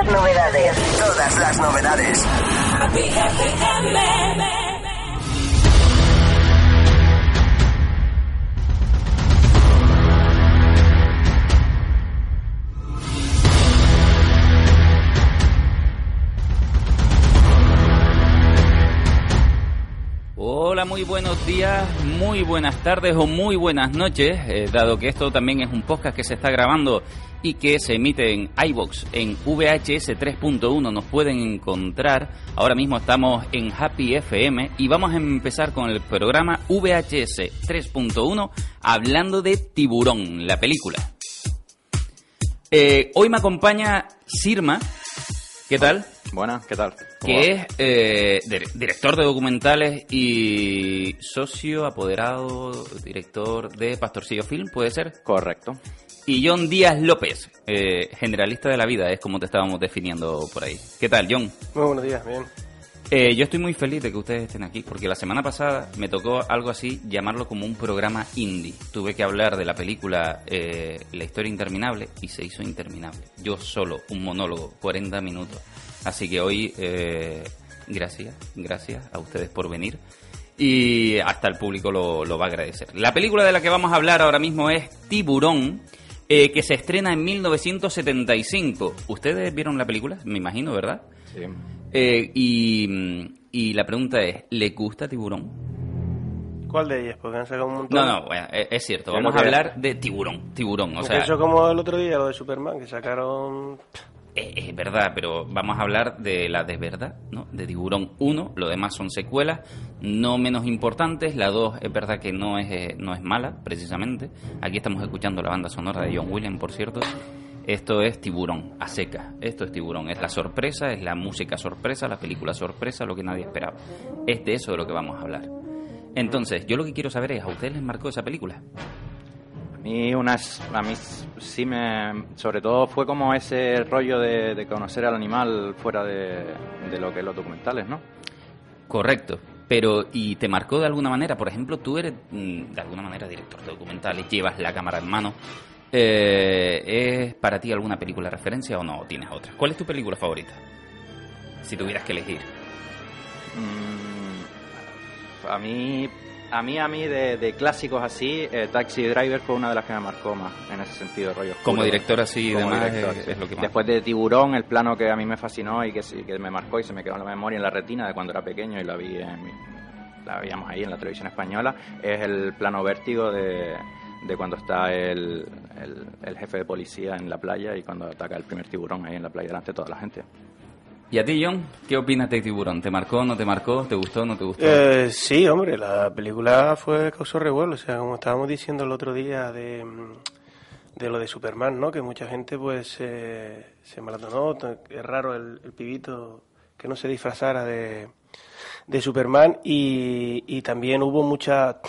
las novedades. Todas las novedades. Hola, muy buenos días, muy buenas tardes o muy buenas noches, eh, dado que esto también es un podcast que se está grabando y que se emite en iBox en VHS 3.1. Nos pueden encontrar. Ahora mismo estamos en Happy FM y vamos a empezar con el programa VHS 3.1 hablando de Tiburón, la película. Eh, hoy me acompaña Sirma. ¿Qué tal? Buenas, ¿qué tal? que es eh, dir- director de documentales y socio apoderado, director de Pastorcillo Film, ¿puede ser? Correcto. Y John Díaz López, eh, generalista de la vida, es como te estábamos definiendo por ahí. ¿Qué tal, John? Muy buenos días, bien. Eh, yo estoy muy feliz de que ustedes estén aquí, porque la semana pasada me tocó algo así, llamarlo como un programa indie. Tuve que hablar de la película eh, La historia interminable y se hizo interminable. Yo solo, un monólogo, 40 minutos. Así que hoy, eh, gracias, gracias a ustedes por venir. Y hasta el público lo, lo va a agradecer. La película de la que vamos a hablar ahora mismo es Tiburón, eh, que se estrena en 1975. ¿Ustedes vieron la película? Me imagino, ¿verdad? Sí. Eh, y, y la pregunta es, ¿le gusta Tiburón? ¿Cuál de ellas? Porque han sacado un montón. No, no, bueno, es, es cierto. Vamos a hablar de Tiburón. Tiburón, o sea, eso como el otro día, lo de Superman, que sacaron... es, verdad, pero vamos a hablar de la de verdad, ¿no? De Tiburón 1, lo demás son secuelas, no menos importantes. La 2 es verdad que no es, eh, no es mala, precisamente. Aquí estamos escuchando la banda sonora de John Williams, por cierto. Esto es Tiburón, a seca. Esto es Tiburón. Es la sorpresa, es la música sorpresa, la película sorpresa, lo que nadie esperaba. Es de eso de lo que vamos a hablar. Entonces, yo lo que quiero saber es, ¿a ustedes les marcó esa película? Mí, unas, a mí sí me... Sobre todo fue como ese rollo de, de conocer al animal fuera de, de lo que es los documentales, ¿no? Correcto. Pero, ¿y te marcó de alguna manera? Por ejemplo, tú eres mm, de alguna manera director de documentales, llevas la cámara en mano. Eh, ¿Es para ti alguna película de referencia o no? ¿O tienes otra? ¿Cuál es tu película favorita? Si tuvieras que elegir. Mm, a mí... A mí, a mí, de, de clásicos así, eh, Taxi Driver fue una de las que me marcó más en ese sentido, rollo oscuro. Como director así Como demás, director, es, sí. es lo que más. Después de Tiburón, el plano que a mí me fascinó y que, sí, que me marcó y se me quedó en la memoria, en la retina de cuando era pequeño y la vi en mi- la veíamos ahí en la televisión española, es el plano vértigo de, de cuando está el, el, el jefe de policía en la playa y cuando ataca el primer tiburón ahí en la playa delante de toda la gente. ¿Y a ti, John? ¿Qué opinas de Tiburón? ¿Te marcó, no te marcó? ¿Te gustó, no te gustó? Eh, sí, hombre, la película fue causó revuelo. O sea, como estábamos diciendo el otro día de, mm, de lo de Superman, ¿no? Que mucha gente, pues, eh, se maratonó. Es raro el, pibito que no se disfrazara de, de Superman. Y, y también hubo mucha...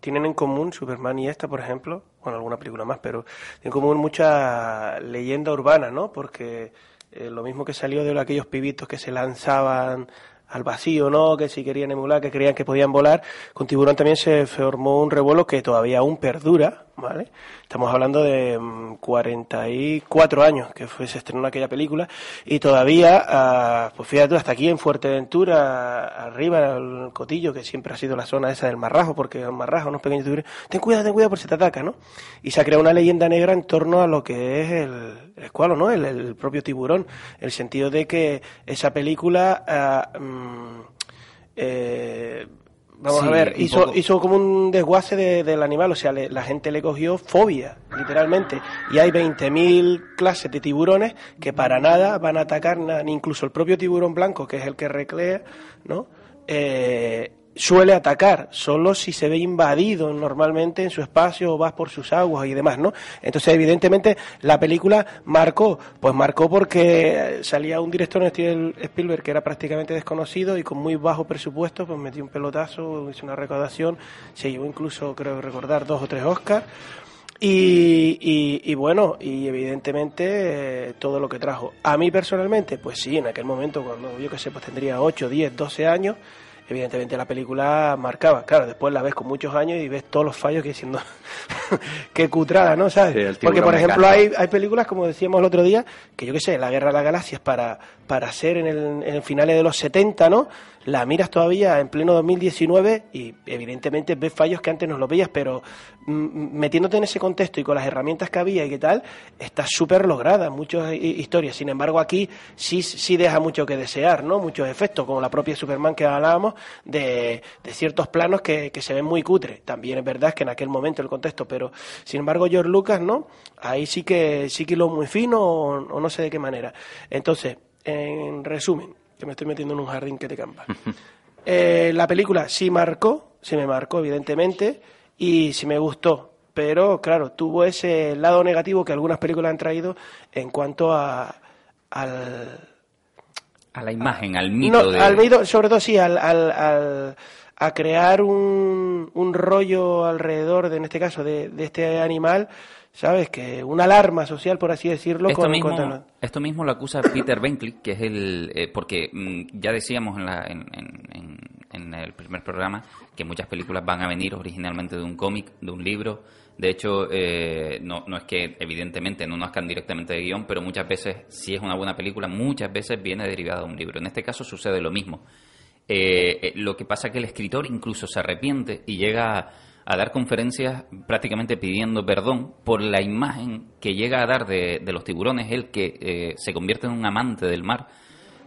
Tienen en común Superman y esta, por ejemplo, bueno, alguna película más, pero tienen en común mucha leyenda urbana, ¿no? Porque eh, lo mismo que salió de aquellos pibitos que se lanzaban al vacío, ¿no? Que si querían emular, que creían que podían volar. Con Tiburón también se formó un revuelo que todavía aún perdura, ¿vale? Estamos hablando de mm, 44 años que fue, se estrenó aquella película y todavía, ah, pues fíjate, hasta aquí en Fuerteventura, arriba, en el Cotillo, que siempre ha sido la zona esa del marrajo, porque el marrajo, unos pequeños tiburones, ten cuidado, ten cuidado por si te ataca, ¿no? Y se ha creado una leyenda negra en torno a lo que es el, el escualo, ¿no? El, el propio tiburón, el sentido de que esa película... mm, eh, Vamos Sí, a ver, hizo, poco. hizo como un desguace de- del animal, o sea, le- la gente le cogió fobia, literalmente. Y hay 20.000 clases de tiburones que para nada van a atacar, ni incluso el propio tiburón blanco, que es el que reclea, ¿no? Eh, suele atacar, solo si se ve invadido normalmente en su espacio o vas por sus aguas y demás, ¿no? Entonces, evidentemente, la película marcó, pues marcó porque salía un director Steven Spielberg que era prácticamente desconocido y con muy bajo presupuesto, pues metió un pelotazo, hizo una recaudación, se llevó incluso, creo recordar, dos o tres Oscars. Y, y, y bueno, y evidentemente eh, todo lo que trajo. A mí personalmente, pues sí, en aquel momento, cuando yo que sé, pues tendría 8, 10, 12 años, evidentemente la película marcaba. Claro, después la ves con muchos años y ves todos los fallos que diciendo qué cutrada, ¿no? ¿Sabes? Porque, por ejemplo, hay, hay películas, como decíamos el otro día, que yo qué sé, La Guerra de las Galaxias para, para ser en el, en finales de los 70, ¿no? La miras todavía en pleno 2019 y evidentemente ves fallos que antes no los veías, pero mm, metiéndote en ese contexto y con las herramientas que había y qué tal, está súper lograda, muchas historias. Sin embargo, aquí sí, sí deja mucho que desear, ¿no? Muchos efectos, como la propia Superman que hablábamos, de, de ciertos planos que, que se ven muy cutre. También es verdad que en aquel momento el contexto, pero sin embargo, George Lucas, ¿no? Ahí sí que sí que lo muy fino o, no sé de qué manera. Entonces, en resumen, que me estoy metiendo en un jardín que te campa. Eh, la película sí marcó, sí me marcó, evidentemente, y sí me gustó. Pero, claro, tuvo ese lado negativo que algunas películas han traído en cuanto a, al... A la imagen, al mito. No, al mito, sobre todo sí, al, al, a crear un, un rollo alrededor, de, en este caso, de, de este animal ¿sabes? Que una alarma social, por así decirlo. Esto, mismo, esto mismo lo acusa Peter Benkley, que es el... Eh, porque mm, ya decíamos en, la, en, en, en, el primer programa que muchas películas van a venir originalmente de un cómic, de un libro. De hecho, eh, no, no es que evidentemente no nazcan directamente de guion, pero muchas veces, si es una buena película, muchas veces viene derivada de un libro. En este caso sucede lo mismo. Eh, lo que pasa es que el escritor incluso se arrepiente y llega a a dar conferencias prácticamente pidiendo perdón por la imagen que llega a dar de, los tiburones, él que eh, se convierte en un amante del mar,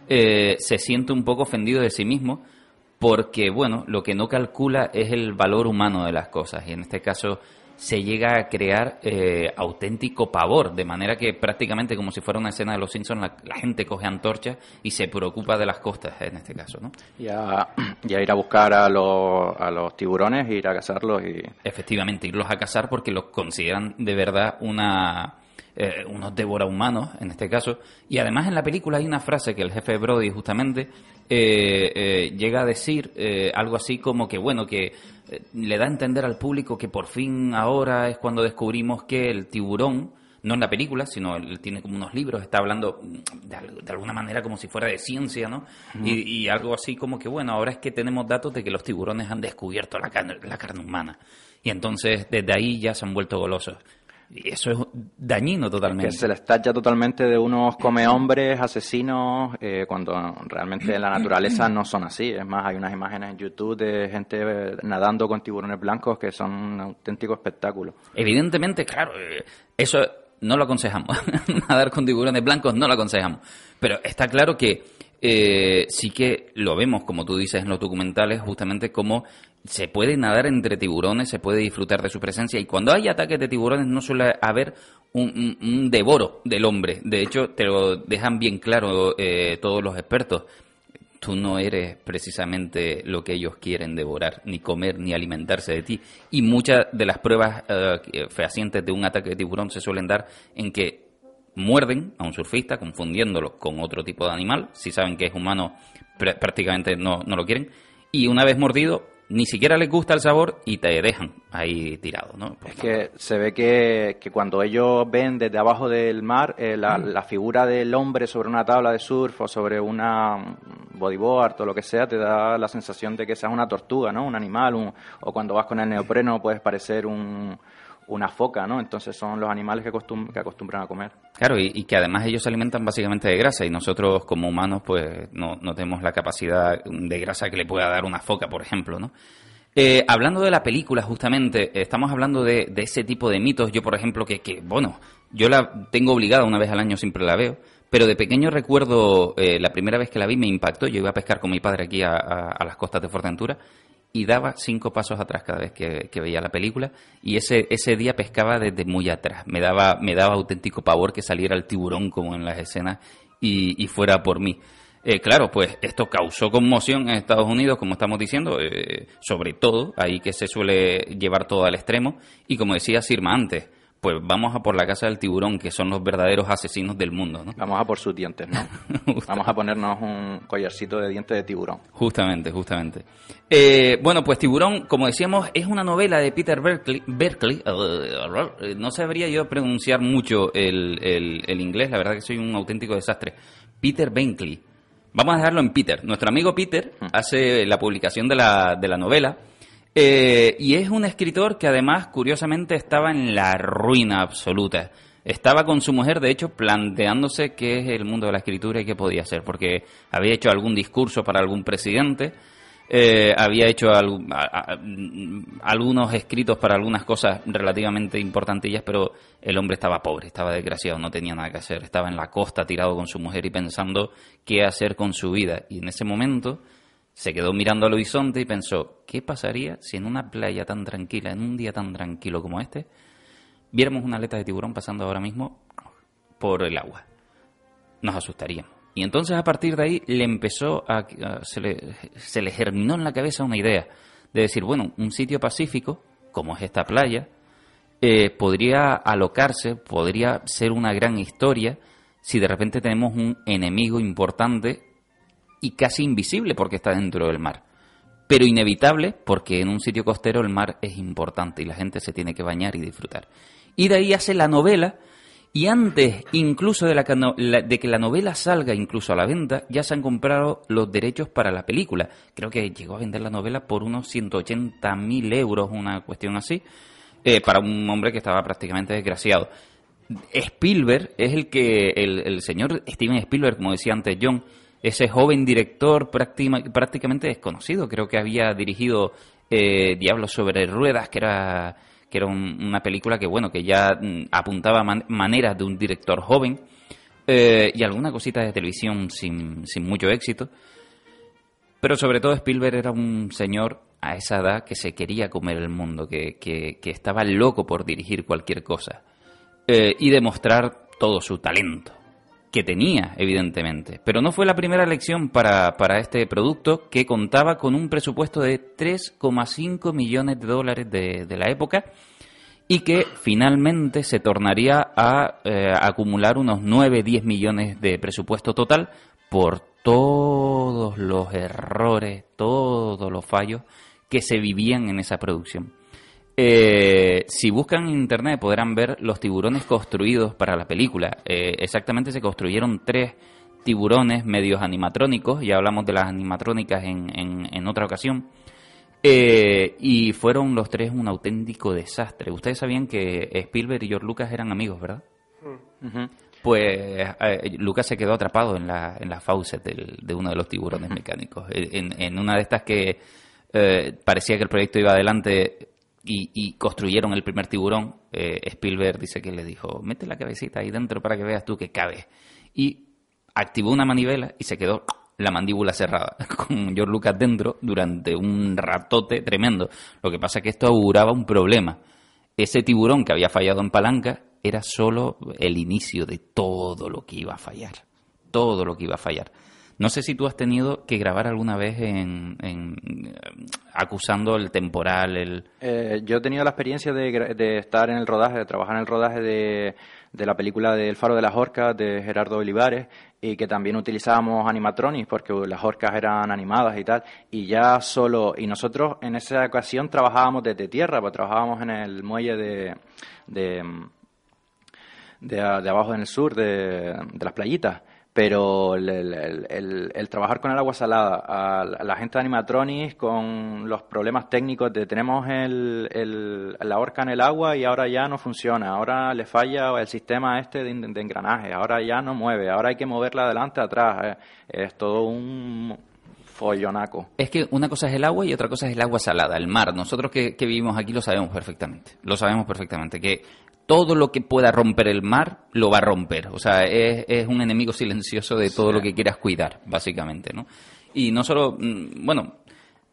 eh, se siente un poco ofendido de sí mismo porque, bueno, lo que no calcula es el valor humano de las cosas. Y en este caso se llega a crear eh, auténtico pavor, de manera que prácticamente como si fuera una escena de Los Simpsons, la, gente coge antorchas y se preocupa de las costas en este caso, ¿no? Y a, ir a buscar a los, a los tiburones, ir a cazarlos y... Efectivamente, irlos a cazar porque los consideran de verdad una... Eh, unos devora humanos en este caso y además en la película hay una frase que el jefe Brody justamente eh, llega a decir algo así como que bueno que eh, le da a entender al público que por fin ahora es cuando descubrimos que el tiburón, no en la película, sino él tiene como unos libros, está hablando de, alguna manera como si fuera de ciencia, ¿no? y, algo así como que, bueno, ahora es que tenemos datos de que los tiburones han descubierto la la carne humana. Y entonces desde ahí ya se han vuelto golosos. Y eso es dañino totalmente. Que se les tacha totalmente de unos come hombres, asesinos, eh, cuando realmente en la naturaleza no son así. Es más, hay unas imágenes en YouTube de gente eh, nadando con tiburones blancos que son un auténtico espectáculo. Evidentemente, claro, eh, eso no lo aconsejamos. Nadar con tiburones blancos no lo aconsejamos. Pero está claro que sí que lo vemos, como tú dices en los documentales, justamente como se puede nadar entre tiburones, se puede disfrutar de su presencia y cuando hay ataques de tiburones no suele haber un, devoro del hombre. De hecho, te lo dejan bien claro eh, todos los expertos. Tú no eres precisamente lo que ellos quieren devorar, ni comer, ni alimentarse de ti. Y muchas de las pruebas eh, fehacientes de un ataque de tiburón se suelen dar en que muerden a un surfista, confundiéndolo con otro tipo de animal. Si saben que es humano, prácticamente no, no lo quieren. Y una vez mordido, ni siquiera les gusta el sabor y te dejan ahí tirado, ¿no? es que se ve que, que, cuando ellos ven desde abajo del mar eh, la, la, figura del hombre sobre una tabla de surf o sobre una bodyboard o lo que sea, te da la sensación de que seas una tortuga, ¿no? Un animal, o cuando vas con el neopreno puedes parecer un, una foca, ¿no? Entonces son los animales que, que acostumbran a comer. Claro, y, que además ellos se alimentan básicamente de grasa y nosotros como humanos pues no, no tenemos la capacidad de grasa que le pueda dar una foca, por ejemplo, ¿no? Eh, hablando de la película, justamente, estamos hablando de, de, ese tipo de mitos. Yo, por ejemplo, que, que, bueno, yo la tengo obligada una vez al año, siempre la veo, pero de pequeño recuerdo eh, la primera vez que la vi me impactó. Yo iba a pescar con mi padre aquí a, a las costas de Fuerteventura y daba cinco pasos atrás cada vez que, veía la película y ese, ese día pescaba desde muy atrás. Me daba, me daba auténtico pavor que saliera el tiburón como en las escenas y, fuera por mí. Eh, claro, pues esto causó conmoción en Estados Unidos, como estamos diciendo, eh, sobre todo, ahí que se suele llevar todo al extremo. Y como decía Sirma antes, pues vamos a por la casa del tiburón, que son los verdaderos asesinos del mundo, ¿no? Vamos a por sus dientes, ¿no? vamos a ponernos un collarcito de dientes de tiburón. Justamente, justamente. Eh, bueno, pues Tiburón, como decíamos, es una novela de Peter Berkeley. Berkeley eh, no sabría yo pronunciar mucho el, el, inglés, la verdad que soy un auténtico desastre. Peter Benkley. Vamos a dejarlo en Peter. Nuestro amigo Peter hace la publicación de la, de la novela eh, y es un escritor que además, curiosamente, estaba en la ruina absoluta. Estaba con su mujer, de hecho, planteándose qué es el mundo de la escritura y qué podía hacer, porque había hecho algún discurso para algún presidente, eh, había hecho algunos escritos para algunas cosas relativamente importantillas, pero el hombre estaba pobre, estaba desgraciado, no tenía nada que hacer, estaba en la costa tirado con su mujer y pensando qué hacer con su vida. Y en ese momento se quedó mirando al horizonte y pensó, ¿qué pasaría si en una playa tan tranquila, en un día tan tranquilo como este, viéramos una aleta de tiburón pasando ahora mismo por el agua? Nos asustaríamos. Y entonces a partir de ahí le empezó a, se, le, germinó en la cabeza una idea de decir, bueno, un sitio pacífico, como es esta playa, eh, podría alocarse, podría ser una gran historia si de repente tenemos un enemigo importante y casi invisible porque está dentro del mar. Pero inevitable porque en un sitio costero el mar es importante y la gente se tiene que bañar y disfrutar. Y de ahí hace la novela y antes incluso de, la, de que la novela salga incluso a la venta, ya se han comprado los derechos para la película. Creo que llegó a vender la novela por unos 180.000 euros, una cuestión así, eh, para un hombre que estaba prácticamente desgraciado. Spielberg es el que, el, señor Steven Spielberg, como decía antes John, ese joven director prácticamente desconocido, creo que había dirigido eh, Diablos sobre Ruedas, que era que era una película que, bueno, que ya mm, apuntaba maneras de un director joven. Eh, y alguna cosita de televisión sin, sin mucho éxito. Pero sobre todo Spielberg era un señor a esa edad que se quería comer el mundo, que, que, estaba loco por dirigir cualquier cosa eh, y demostrar todo su talento que tenía, evidentemente. Pero no fue la primera elección para, para este producto que contaba con un presupuesto de 3,5 millones de dólares de, de, la época y que finalmente se tornaría a eh, acumular unos 9-10 millones de presupuesto total por todos los errores, todos los fallos que se vivían en esa producción. Eh, si buscan en internet podrán ver los tiburones construidos para la película. Eh, exactamente se construyeron tres tiburones medios animatrónicos, ya hablamos de las animatrónicas en, en, otra ocasión, eh, y fueron los tres un auténtico desastre. Ustedes sabían que Spielberg y George Lucas eran amigos, ¿verdad? Pues Lucas se quedó atrapado en la, en la faucet de uno de los tiburones mecánicos. En, en, una de estas que parecía que el proyecto iba adelante, y, construyeron el primer tiburón, eh, Spielberg dice que le dijo, mete la cabecita ahí dentro para que veas tú que cabe. Y activó una manivela y se quedó la mandíbula cerrada, con George Lucas dentro durante un ratote tremendo. Lo que pasa es que esto auguraba un problema. Ese tiburón que había fallado en palanca era solo el inicio de todo lo que iba a fallar. Todo lo que iba a fallar. No sé si tú has tenido que grabar alguna vez en, eh, acusando el temporal, el... Eh, yo he tenido la experiencia de, estar en el rodaje, de trabajar en el rodaje de, la película del Faro de las Orcas de Gerardo Olivares y que también utilizábamos animatronics porque las orcas eran animadas y tal y ya solo y nosotros en esa ocasión trabajábamos desde tierra pues trabajábamos en el muelle de de, de, abajo en el sur de, de las playitas pero el, trabajar con el agua salada, a la gente de animatronics con los problemas técnicos de tenemos el, la horca en el agua y ahora ya no funciona, ahora le falla el sistema este de, engranaje, ahora ya no mueve, ahora hay que moverla adelante, atrás, eh, es todo un follonaco. Es que una cosa es el agua y otra cosa es el agua salada, el mar. Nosotros que, que vivimos aquí lo sabemos perfectamente, lo sabemos perfectamente, que todo lo que pueda romper el mar lo va a romper. O sea, es, un enemigo silencioso de todo lo que quieras cuidar, básicamente, ¿no? Y no solo, mm, bueno,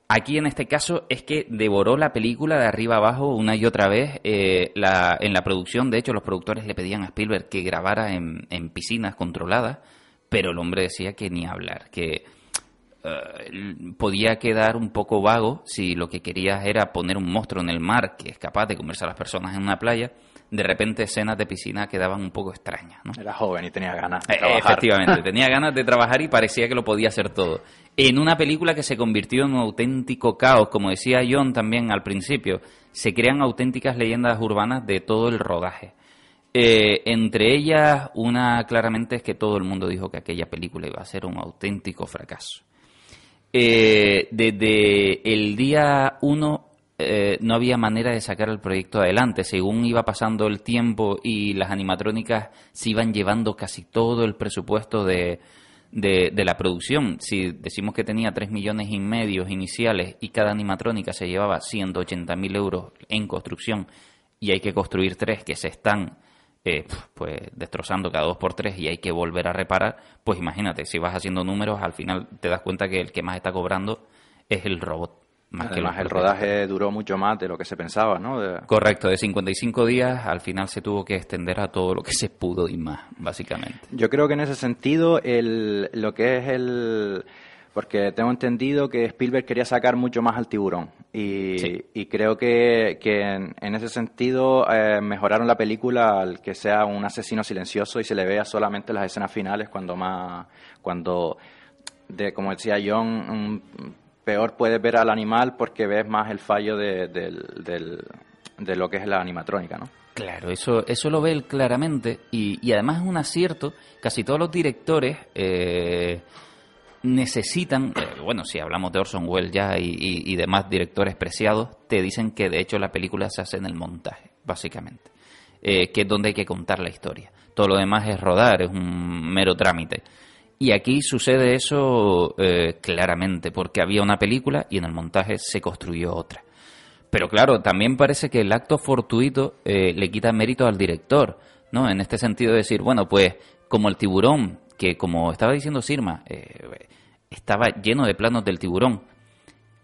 aquí en este caso es que devoró la película de arriba abajo una y otra vez. Eh, la, en la producción, de hecho, los productores le pedían a Spielberg que grabara en, en piscinas controladas, pero el hombre decía que ni hablar, que eh, podía quedar un poco vago si lo que querías era poner un monstruo en el mar que es capaz de comerse a las personas en una playa de repente escenas de piscina quedaban un poco extrañas. ¿no? Era joven y tenía ganas de eh, trabajar. Efectivamente, tenía ganas de trabajar y parecía que lo podía hacer todo. En una película que se convirtió en un auténtico caos, como decía John también al principio, se crean auténticas leyendas urbanas de todo el rodaje. Eh, entre ellas, una claramente es que todo el mundo dijo que aquella película iba a ser un auténtico fracaso. Eh, desde el día uno eh, no había manera de sacar el proyecto adelante. Según iba pasando el tiempo y las animatrónicas se iban llevando casi todo el presupuesto de, de, la producción. Si decimos que tenía 3 millones y medio iniciales y cada animatrónica se llevaba 180 mil euros en construcción y hay que construir tres que se están eh, pues destrozando cada dos por tres y hay que volver a reparar, pues imagínate, si vas haciendo números, al final te das cuenta que el que más está cobrando es el robot. Más Además, el rodaje duró mucho más de lo que se pensaba, ¿no? Correcto, de 55 días al final se tuvo que extender a todo lo que se pudo y más, básicamente. Yo creo que en ese sentido, el, lo que es el. Porque tengo entendido que Spielberg quería sacar mucho más al tiburón. Y, creo que, en, ese sentido eh, mejoraron la película al que sea un asesino silencioso y se le vea solamente las escenas finales cuando más. cuando de, como decía John, peor puedes ver al animal porque ves más el fallo de, de lo que es la animatrónica, ¿no? Claro, eso, eso lo ve él claramente y, y además es un acierto. Casi todos los directores eh, necesitan, eh, bueno, si hablamos de Orson Welles ya y, demás directores preciados, te dicen que de hecho la película se hace en el montaje, básicamente, eh, que es donde hay que contar la historia. Todo lo demás es rodar, es un mero trámite. Y aquí sucede eso eh, claramente, porque había una película y en el montaje se construyó otra. Pero claro, también parece que el acto fortuito eh, le quita mérito al director, ¿no? En este sentido de decir, bueno, pues como el tiburón, que como estaba diciendo Sirma, eh, estaba lleno de planos del tiburón,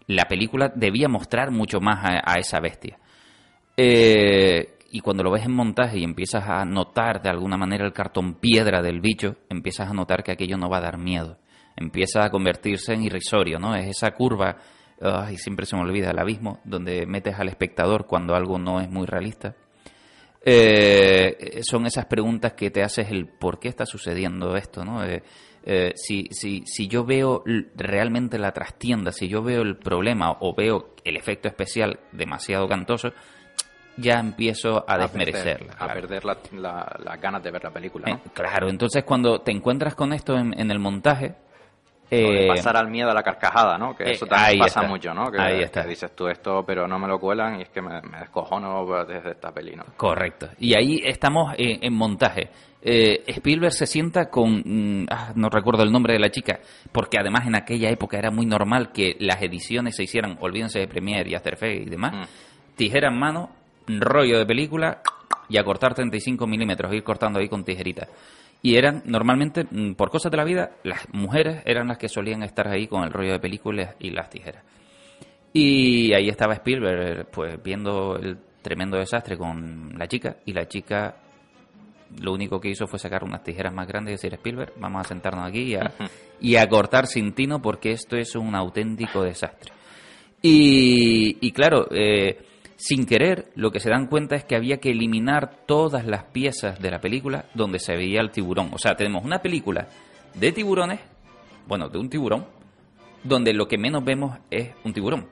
la película debía mostrar mucho más a, a esa bestia. Eh, y cuando lo ves en montaje y empiezas a notar de alguna manera el cartón piedra del bicho, empiezas a notar que aquello no va a dar miedo. Empieza a convertirse en irrisorio, ¿no? Es esa curva, ay, siempre se me olvida, el abismo, donde metes al espectador cuando algo no es muy realista. Eh, son esas preguntas que te haces el por qué está sucediendo esto, ¿no? Eh, eh, si, si, si yo veo realmente la trastienda, si yo veo el problema o veo el efecto especial demasiado cantoso, ya empiezo a, desmerecerla. A perder las ganas de ver la película. Eh, claro, entonces cuando te encuentras con esto en, el montaje... Eh, pasar al miedo a la carcajada, ¿no? Que eso eh, también pasa mucho, ¿no? Que, ahí está. dices tú esto, pero no me lo cuelan y es que me, me descojono desde esta peli, ¿no? Correcto. Y ahí estamos en montaje. Spielberg se sienta con, mm, ah, no recuerdo el nombre de la chica, porque además en aquella época era muy normal que las ediciones se hicieran, olvídense de Premiere y After Effects y demás, mm. tijera en mano, rollo de película y a cortar 35 milímetros, ir cortando ahí con tijeritas. Y eran, normalmente, mm, por cosas de la vida, las mujeres eran las que solían estar ahí con el rollo de películas y las tijeras. Y ahí estaba Spielberg, pues viendo el tremendo desastre con la chica, y la chica lo único que hizo fue sacar unas tijeras más grandes y decir, Spielberg, vamos a sentarnos aquí y a, y a cortar sin tino porque esto es un auténtico desastre. Y, y claro, eh, sin querer, lo que se dan cuenta es que había que eliminar todas las piezas de la película donde se veía el tiburón. O sea, tenemos una película de tiburones, bueno, de un tiburón, donde lo que menos vemos es un tiburón.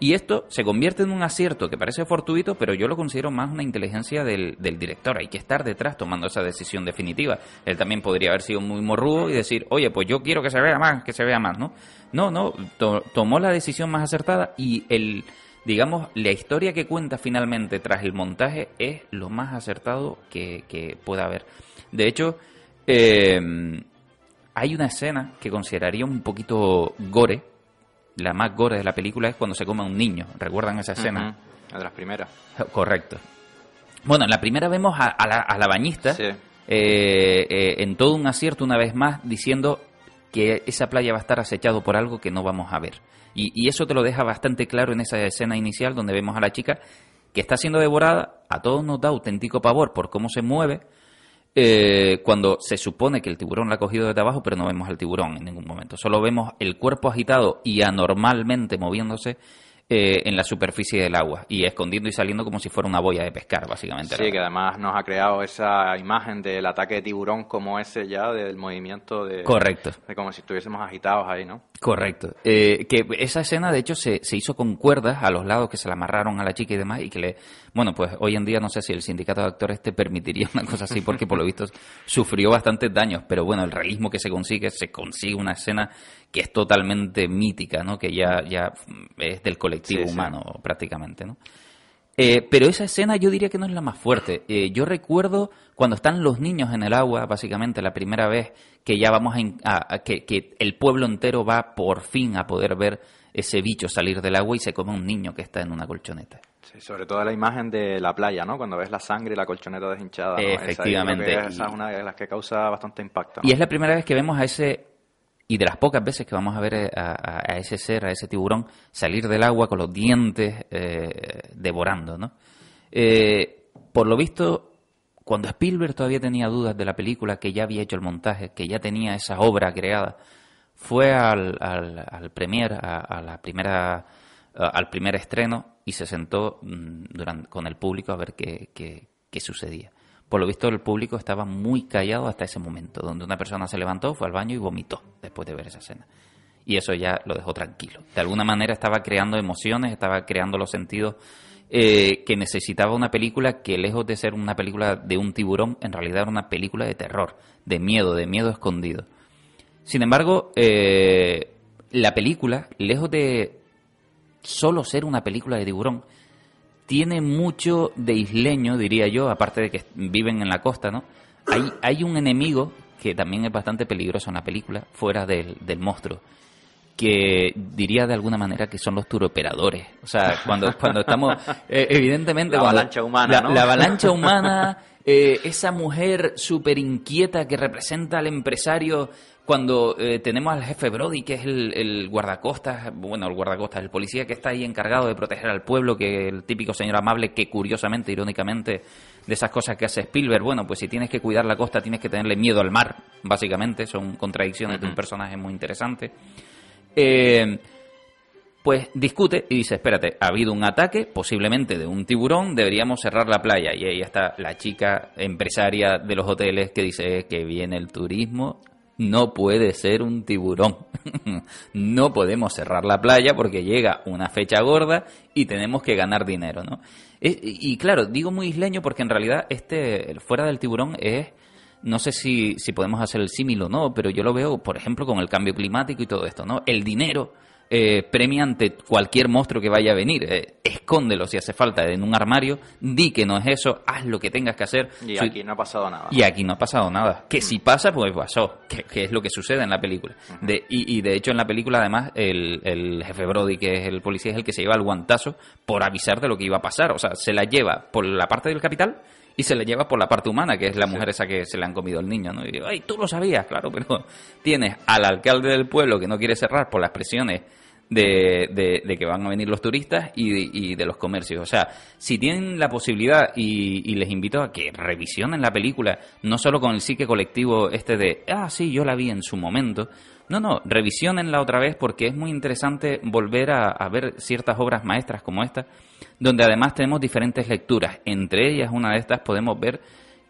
Y esto se convierte en un acierto que parece fortuito, pero yo lo considero más una inteligencia del, director. Hay que estar detrás tomando esa decisión definitiva. Él también podría haber sido muy morrudo y decir, oye, pues yo quiero que se vea más, que se vea más, ¿no? No, no, tomó la decisión más acertada y el digamos, la historia que cuenta finalmente tras el montaje es lo más acertado que, pueda haber. De hecho, eh, hay una escena que consideraría un poquito gore. La más gore de la película es cuando se come a un niño. ¿Recuerdan esa escena? de las primeras. Correcto. Bueno, en la primera vemos a, la, bañista eh, eh, en todo un acierto una vez más diciendo que esa playa va a estar acechado por algo que no vamos a ver. Y, eso te lo deja bastante claro en esa escena inicial donde vemos a la chica que está siendo devorada, a todos nos da auténtico pavor por cómo se mueve, eh, cuando se supone que el tiburón la ha cogido desde abajo, pero no vemos al tiburón en ningún momento. Solo vemos el cuerpo agitado y anormalmente moviéndose eh, en la superficie del agua y escondiendo y saliendo como si fuera una boya de pescar, básicamente. Sí, que además nos ha creado esa imagen del ataque de tiburón como ese ya del movimiento de... Correcto. De como si estuviésemos agitados ahí, ¿no? Correcto. Eh, que esa escena, de hecho, se, se hizo con cuerdas a los lados que se la amarraron a la chica y demás y que le... Bueno, pues hoy en día no sé si el sindicato de actores te permitiría una cosa así porque por lo visto sufrió bastantes daños, pero bueno, el realismo que se consigue, se consigue una escena que es totalmente mítica, ¿no? Que ya, ya es del colectivo humano prácticamente, ¿no? Eh, pero esa escena yo diría que no es la más fuerte. Eh, yo recuerdo cuando están los niños en el agua, básicamente la primera vez que ya vamos a, que, que, el pueblo entero va por fin a poder ver ese bicho salir del agua y se come un niño que está en una colchoneta. Sí, sobre todo la imagen de la playa, ¿no? Cuando ves la sangre y la colchoneta deshinchada. Efectivamente. Esa, esa, es una de las que causa bastante impacto. Y es la primera vez que vemos a ese y de las pocas veces que vamos a ver eh, a, ese ser, a ese tiburón, salir del agua con los dientes eh, devorando, ¿no? Eh, por lo visto, cuando Spielberg todavía tenía dudas de la película, que ya había hecho el montaje, que ya tenía esa obra creada, fue al, al, premier, a, la primera, al primer estreno y se sentó mm, con el público a ver qué, qué sucedía. Por lo visto el público estaba muy callado hasta ese momento, donde una persona se levantó, fue al baño y vomitó después de ver esa escena. Y eso ya lo dejó tranquilo. De alguna manera estaba creando emociones, estaba creando los sentidos eh, que necesitaba una película que lejos de ser una película de un tiburón, en realidad era una película de terror, de miedo, de miedo escondido. Sin embargo, eh, la película, lejos de solo ser una película de tiburón, tiene mucho de isleño, diría yo, aparte de que viven en la costa, ¿no? Hay, hay un enemigo que también es bastante peligroso en la película, fuera del, del monstruo, que diría de alguna manera que son los turoperadores. O sea, cuando, cuando estamos, eh, evidentemente... La avalancha humana, ¿no? La, avalancha humana, eh, esa mujer súper inquieta que representa al empresario cuando eh, tenemos al jefe Brody, que es el, guardacostas, bueno, el guardacostas, el policía que está ahí encargado de proteger al pueblo, que el típico señor amable que curiosamente, irónicamente, de esas cosas que hace Spielberg, bueno, pues si tienes que cuidar la costa tienes que tenerle miedo al mar, básicamente, son contradicciones de un personaje muy interesante. Eh, pues discute y dice, espérate, ha habido un ataque, posiblemente de un tiburón, deberíamos cerrar la playa. Y ahí está la chica empresaria de los hoteles que dice que viene el turismo no puede ser un tiburón. no podemos cerrar la playa porque llega una fecha gorda y tenemos que ganar dinero, ¿no? Y, claro, digo muy isleño porque en realidad este fuera del tiburón es no sé si, si podemos hacer el símil o no, pero yo lo veo, por ejemplo, con el cambio climático y todo esto, ¿no? El dinero eh, premia ante cualquier monstruo que vaya a venir. Eh, escóndelo si hace falta en un armario, di que no es eso, haz lo que tengas que hacer. Y aquí no ha pasado nada. Y aquí no ha pasado nada. Que si pasa, pues pasó, que, es lo que sucede en la película. de, y, de hecho en la película además el, el, jefe Brody, que es el policía, es el que se lleva el guantazo por avisar de lo que iba a pasar. O sea, se la lleva por la parte del capital y se la lleva por la parte humana, que es la mujer esa que se le han comido el niño, ¿no? Y digo, ay, tú lo sabías, claro, pero tienes al alcalde del pueblo que no quiere cerrar por las presiones de, de, que van a venir los turistas y de, los comercios. O sea, si tienen la posibilidad, y, les invito a que revisionen la película, no solo con el psique colectivo este de, ah, sí, yo la vi en su momento. No, no, revisionenla otra vez porque es muy interesante volver a, a ver ciertas obras maestras como esta, donde además tenemos diferentes lecturas. Entre ellas, una de estas podemos ver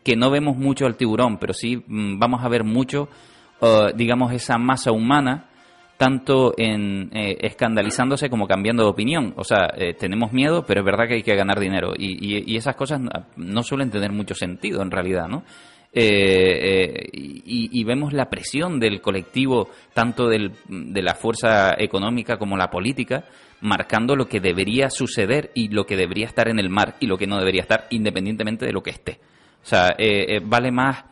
que no vemos mucho al tiburón, pero sí mm, vamos a ver mucho, uh, digamos, esa masa humana tanto en eh, escandalizándose como cambiando de opinión. O sea, eh, tenemos miedo, pero es verdad que hay que ganar dinero. Y, esas cosas no suelen tener mucho sentido en realidad, ¿no? Eh, y, vemos la presión del colectivo, tanto del, de la fuerza económica como la política, marcando lo que debería suceder y lo que debería estar en el mar y lo que no debería estar, independientemente de lo que esté. O sea, vale más,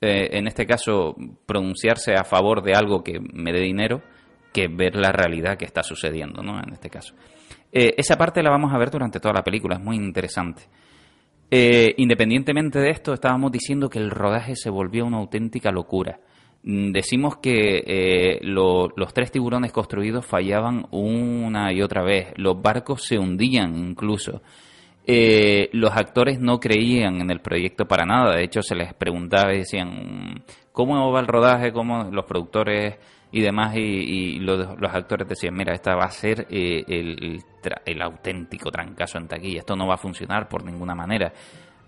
en este caso, pronunciarse a favor de algo que me dé dinero que ver la realidad que está sucediendo, ¿no? En este caso. Eh, esa parte la vamos a ver durante toda la película, es muy interesante. Eh, independientemente de esto, estábamos diciendo que el rodaje se volvió una auténtica locura. Mm, decimos que eh, los tres tiburones construidos fallaban una y otra vez, los barcos se hundían incluso. los actores no creían en el proyecto para nada, de hecho se les preguntaba y decían, cómo va el rodaje, cómo los productores y demás y, los, los, actores decían, mira, esta va a ser eh, el, auténtico trancazo en taquilla, esto no va a funcionar por ninguna manera.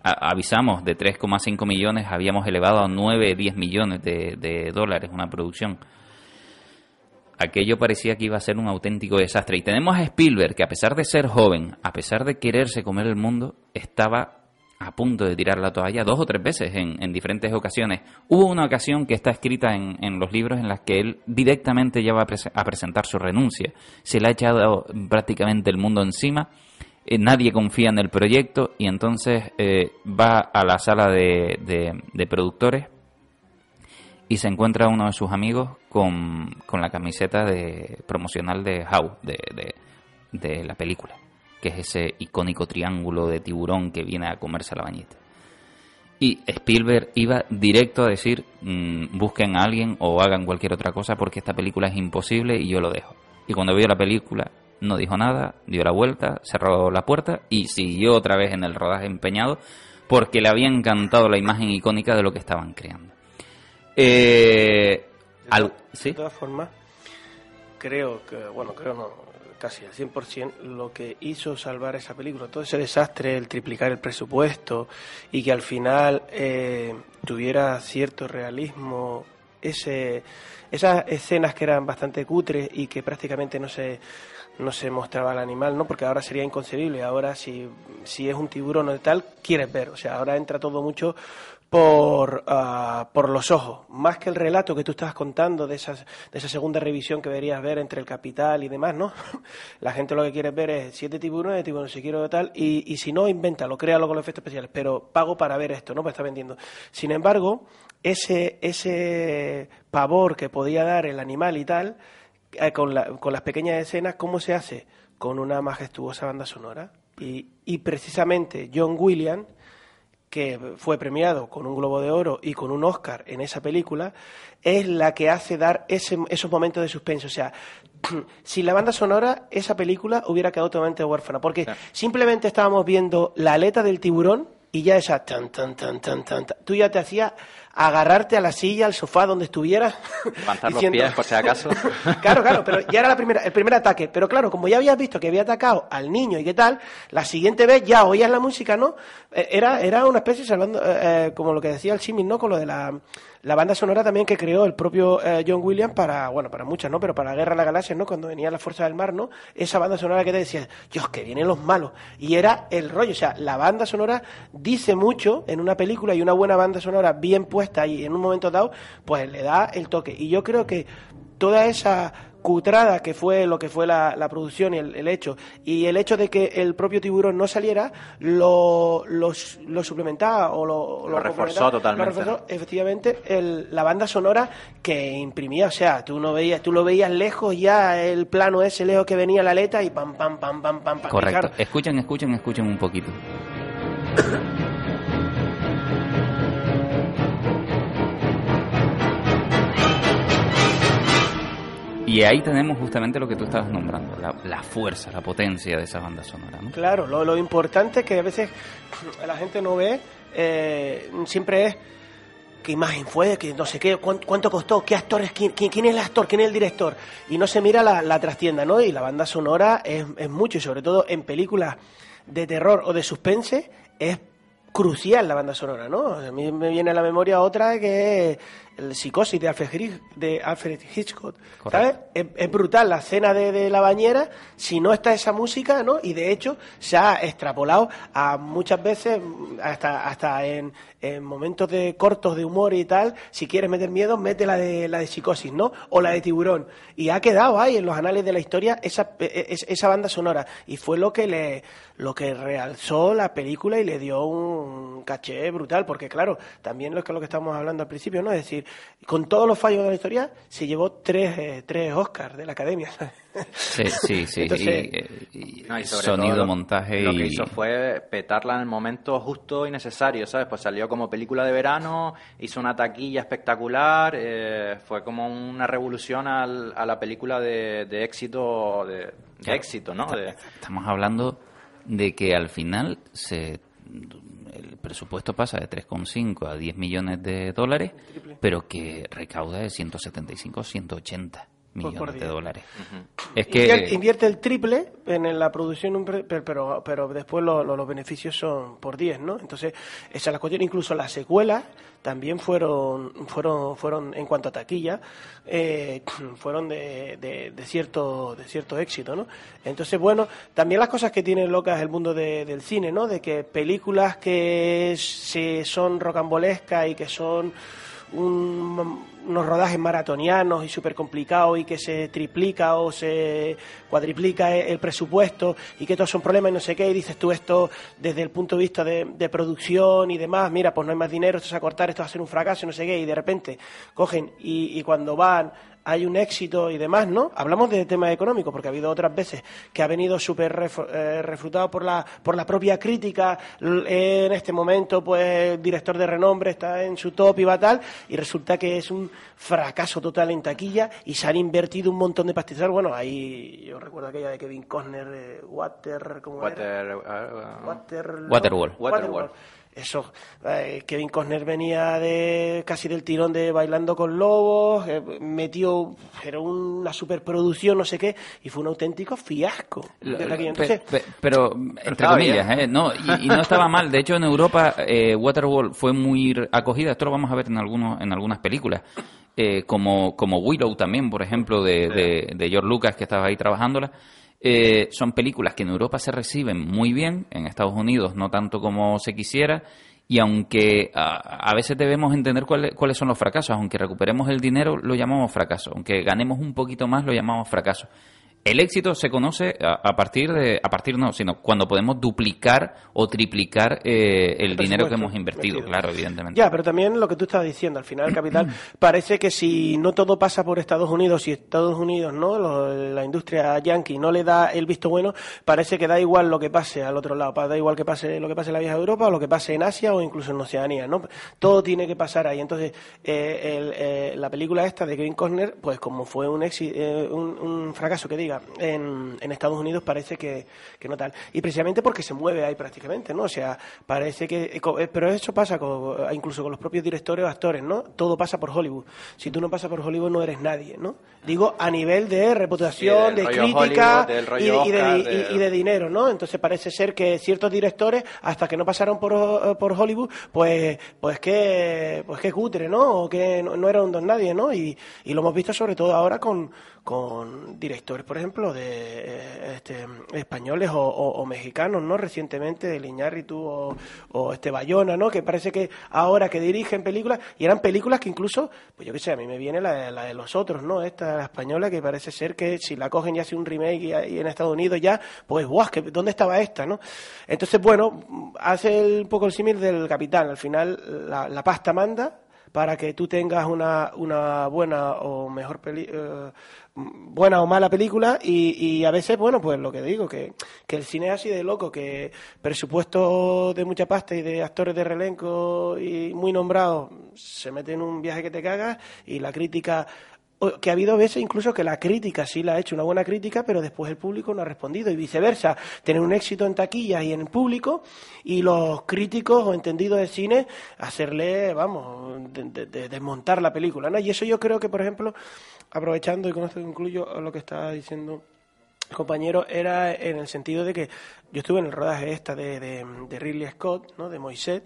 avisamos, de 3,5 millones habíamos elevado a 9, 10 millones de dólares una producción aquello parecía que iba a ser un auténtico desastre. Y tenemos a Spielberg, que a pesar de ser joven, a pesar de quererse comer el mundo, estaba a punto de tirar la toalla dos o tres veces en, diferentes ocasiones. Hubo una ocasión que está escrita en, los libros en las que él directamente ya va a, presentar su renuncia. Se le ha echado prácticamente el mundo encima, eh, nadie confía en el proyecto y entonces eh, va a la sala de, de productores y se encuentra uno de sus amigos con, la camiseta de promocional de How, de, de, la película, que es ese icónico triángulo de tiburón que viene a comerse la bañita. Y Spielberg iba directo a decir, mm, busquen a alguien o hagan cualquier otra cosa porque esta película es imposible y yo lo dejo. Y cuando vio la película no dijo nada, dio la vuelta, cerró la puerta y siguió otra vez en el rodaje empeñado porque le había encantado la imagen icónica de lo que estaban creando. Eh, de, todas formas, creo que, bueno, creo no, casi al 100%, lo que hizo salvar esa película, todo ese desastre, el triplicar el presupuesto y que al final eh, tuviera cierto realismo, ese, esas escenas que eran bastante cutres y que prácticamente no se no se mostraba el animal, ¿no? Porque ahora sería inconcebible. Ahora, si, si es un tiburón o tal, quieres ver. O sea, ahora entra todo mucho por, ah, por los ojos, más que el relato que tú estabas contando de, esas, de esa segunda revisión que deberías ver entre el capital y demás, ¿no? La gente lo que quiere ver es siete tiburones, tiburones si quiero tal, y, y si no, invéntalo, créalo con los efectos especiales, pero pago para ver esto, ¿no? Pues está vendiendo. Sin embargo, ese, ese pavor que podía dar el animal y tal, eh, con, la, con las pequeñas escenas, ¿cómo se hace? Con una majestuosa banda sonora. Y, y precisamente John Williams que fue premiado con un Globo de Oro y con un Oscar en esa película, es la que hace dar ese, esos momentos de suspenso. O sea, sin la banda sonora, esa película hubiera quedado totalmente huérfana, porque simplemente estábamos viendo la aleta del tiburón y ya esa tan, tan, tan, tan, tan, tú ya te hacías agarrarte a la silla, al sofá donde estuvieras. Levantar los pies, por si acaso. claro, claro, pero ya era la primera, el primer ataque. Pero claro, como ya habías visto que había atacado al niño y qué tal, la siguiente vez ya oías la música, ¿no? Eh, era, era una especie, hablando, eh, eh, como lo que decía el Simin, ¿no? Con lo de la la banda sonora también que creó el propio eh, John Williams para, bueno, para muchas, ¿no? Pero para la Guerra de la Galaxia, ¿no? Cuando venía la Fuerza del Mar, ¿no? Esa banda sonora que te decía, Dios, que vienen los malos. Y era el rollo, o sea, la banda sonora dice mucho en una película y una buena banda sonora bien puesta y en un momento dado, pues le da el toque. Y yo creo que toda esa cutrada que fue lo que fue la, producción y el, hecho, y el hecho de que el propio tiburón no saliera, lo, lo, suplementaba o lo, lo, reforzó totalmente. efectivamente, la banda sonora que imprimía, o sea, tú no veías, tú lo veías lejos ya, el plano ese lejos que venía la aleta y pam, pam, pam, pam, pam, pam. Correcto. Escuchen, escuchen, escuchen un poquito. Y ahí tenemos justamente lo que tú estabas nombrando, la, fuerza, la potencia de esa banda sonora. ¿no? Claro, lo, lo importante es que a veces la gente no ve, eh, siempre es qué imagen fue, que no sé qué, cuánto, costó, qué actores, quién, quién, es el actor, quién es el director. Y no se mira la, la trastienda, ¿no? Y la banda sonora es, es mucho, y sobre todo en películas de terror o de suspense, es crucial la banda sonora, ¿no? A mí me viene a la memoria otra que es el Psicosis de Alfred, de Alfred Hitchcock, ¿sabes? Es, brutal la escena de, la bañera si no está esa música, ¿no? Y de hecho se ha extrapolado a muchas veces, hasta, hasta en, momentos de cortos de humor y tal, si quieres meter miedo, mete la de, la de Psicosis, ¿no? O la de Tiburón. Y ha quedado ahí en los anales de la historia esa, e, e, esa banda sonora. Y fue lo que le, lo que realzó la película y le dio un caché brutal, porque claro, también lo que, lo que estamos hablando al principio, ¿no? Es decir, con todos los fallos de la historia, se llevó tres, eh, tres Oscars de la Academia. Sí, sí, sí. y, sonido, montaje lo que hizo fue petarla en el momento justo y necesario, ¿sabes? Pues salió como película de verano, hizo una taquilla espectacular, eh, fue como una revolución a la película de, éxito, de, éxito, ¿no? Estamos hablando de que al final se el presupuesto pasa de 3,5 a 10 millones de dólares, pero que recauda de 175 180 millones de dólares. Es que invierte, el triple en la producción, pero, pero, después los beneficios son por 10, ¿no? Entonces, esa es la cuestión. Incluso las secuelas también fueron, fueron, fueron en cuanto a taquilla, eh, fueron de, de, cierto, de cierto éxito, ¿no? Entonces, bueno, también las cosas que tiene locas el mundo del cine, ¿no? De que películas que se, son rocambolescas y que son unos rodajes maratonianos y súper complicados y que se triplica o se cuadriplica el presupuesto y que todos son problemas y no sé qué, y dices tú esto desde el punto de vista de, producción y demás, mira, pues no hay más dinero, esto va a cortar, esto va a ser un fracaso no sé qué, y de repente cogen y cuando van hay un éxito y demás, ¿no? Hablamos de temas económicos, porque ha habido otras veces que ha venido súper eh, refutado por la, por la propia crítica. En este momento, pues, el director de renombre está en su top y va tal, y resulta que es un fracaso total en taquilla y se han invertido un montón de pastizales. Bueno, ahí yo recuerdo aquella de Kevin Costner, eh, Water, ¿cómo Water, era? Uh, Water, Waterworld. Waterworld eso, eh, Kevin Costner venía de casi del tirón de Bailando con Lobos, eh, metió, era una superproducción, no sé qué, y fue un auténtico fiasco. pero, entre comillas, ¿eh? no, y, no estaba mal. De hecho, en Europa, eh, Waterworld fue muy acogida. Esto lo vamos a ver en, algunos, en algunas películas. como, como Willow también, por ejemplo, de, de, de George Lucas, que estaba ahí trabajándola. Eh, son películas que en Europa se reciben muy bien, en Estados Unidos no tanto como se quisiera, y aunque a, veces debemos entender cuáles, cuáles son los fracasos, aunque recuperemos el dinero, lo llamamos fracaso, aunque ganemos un poquito más, lo llamamos fracaso. El éxito se conoce a, partir de, a partir no, sino cuando podemos duplicar o triplicar eh, el, dinero que hemos invertido, claro, evidentemente. Ya, pero también lo que tú estabas diciendo, al final, capital, parece que si no todo pasa por Estados Unidos, si Estados Unidos, ¿no? la industria yankee no le da el visto bueno, parece que da igual lo que pase al otro lado, da igual que pase lo que pase en la vieja Europa o lo que pase en Asia o incluso en Oceanía, ¿no? Todo tiene que pasar ahí. Entonces, eh, eh, la película esta de Kevin Costner, pues como fue un, un, un fracaso que diga en, Estados Unidos parece que, no tal. Y precisamente porque se mueve ahí prácticamente, ¿no? O sea, parece que... Eh, eh, pero eso pasa incluso con los propios directores o actores, ¿no? Todo pasa por Hollywood. Si tú no pasas por Hollywood no eres nadie, ¿no? Digo, a nivel de reputación, de crítica y, de, dinero, ¿no? Entonces parece ser que ciertos directores, hasta que no pasaron por, eh, por Hollywood, pues pues que pues que cutre, ¿no? O que no, era un don nadie, ¿no? Y, y lo hemos visto sobre todo ahora con, con directores, por ejemplo, de eh, este, españoles o, mexicanos, ¿no? Recientemente, de Liñárritu o, o este Bayona, ¿no? Que parece que ahora que dirigen películas, y eran películas que incluso, pues yo qué sé, a mí me viene la, la de los otros, ¿no? Esta española que parece ser que si la cogen y hace un remake y, en Estados Unidos ya, pues guau, ¿dónde estaba esta, no? Entonces, bueno, hace un poco el símil del capitán. Al final, la, la pasta manda para que tú tengas una, una buena o mejor eh, buena o mala película y, y, a veces, bueno, pues lo que digo, que, que el cine es así de loco, que presupuesto de mucha pasta y de actores de relenco y muy nombrados se mete en un viaje que te cagas y la crítica que ha habido veces incluso que la crítica sí la ha hecho una buena crítica, pero después el público no ha respondido y viceversa, tener un éxito en taquillas y en público y los críticos o entendidos de cine hacerle, vamos, desmontar la película, ¿no? Y eso yo creo que, por ejemplo, aprovechando y con esto incluyo lo que estaba diciendo el compañero, era en el sentido de que yo estuve en el rodaje esta de, de, Ridley Scott, ¿no? De Moisés,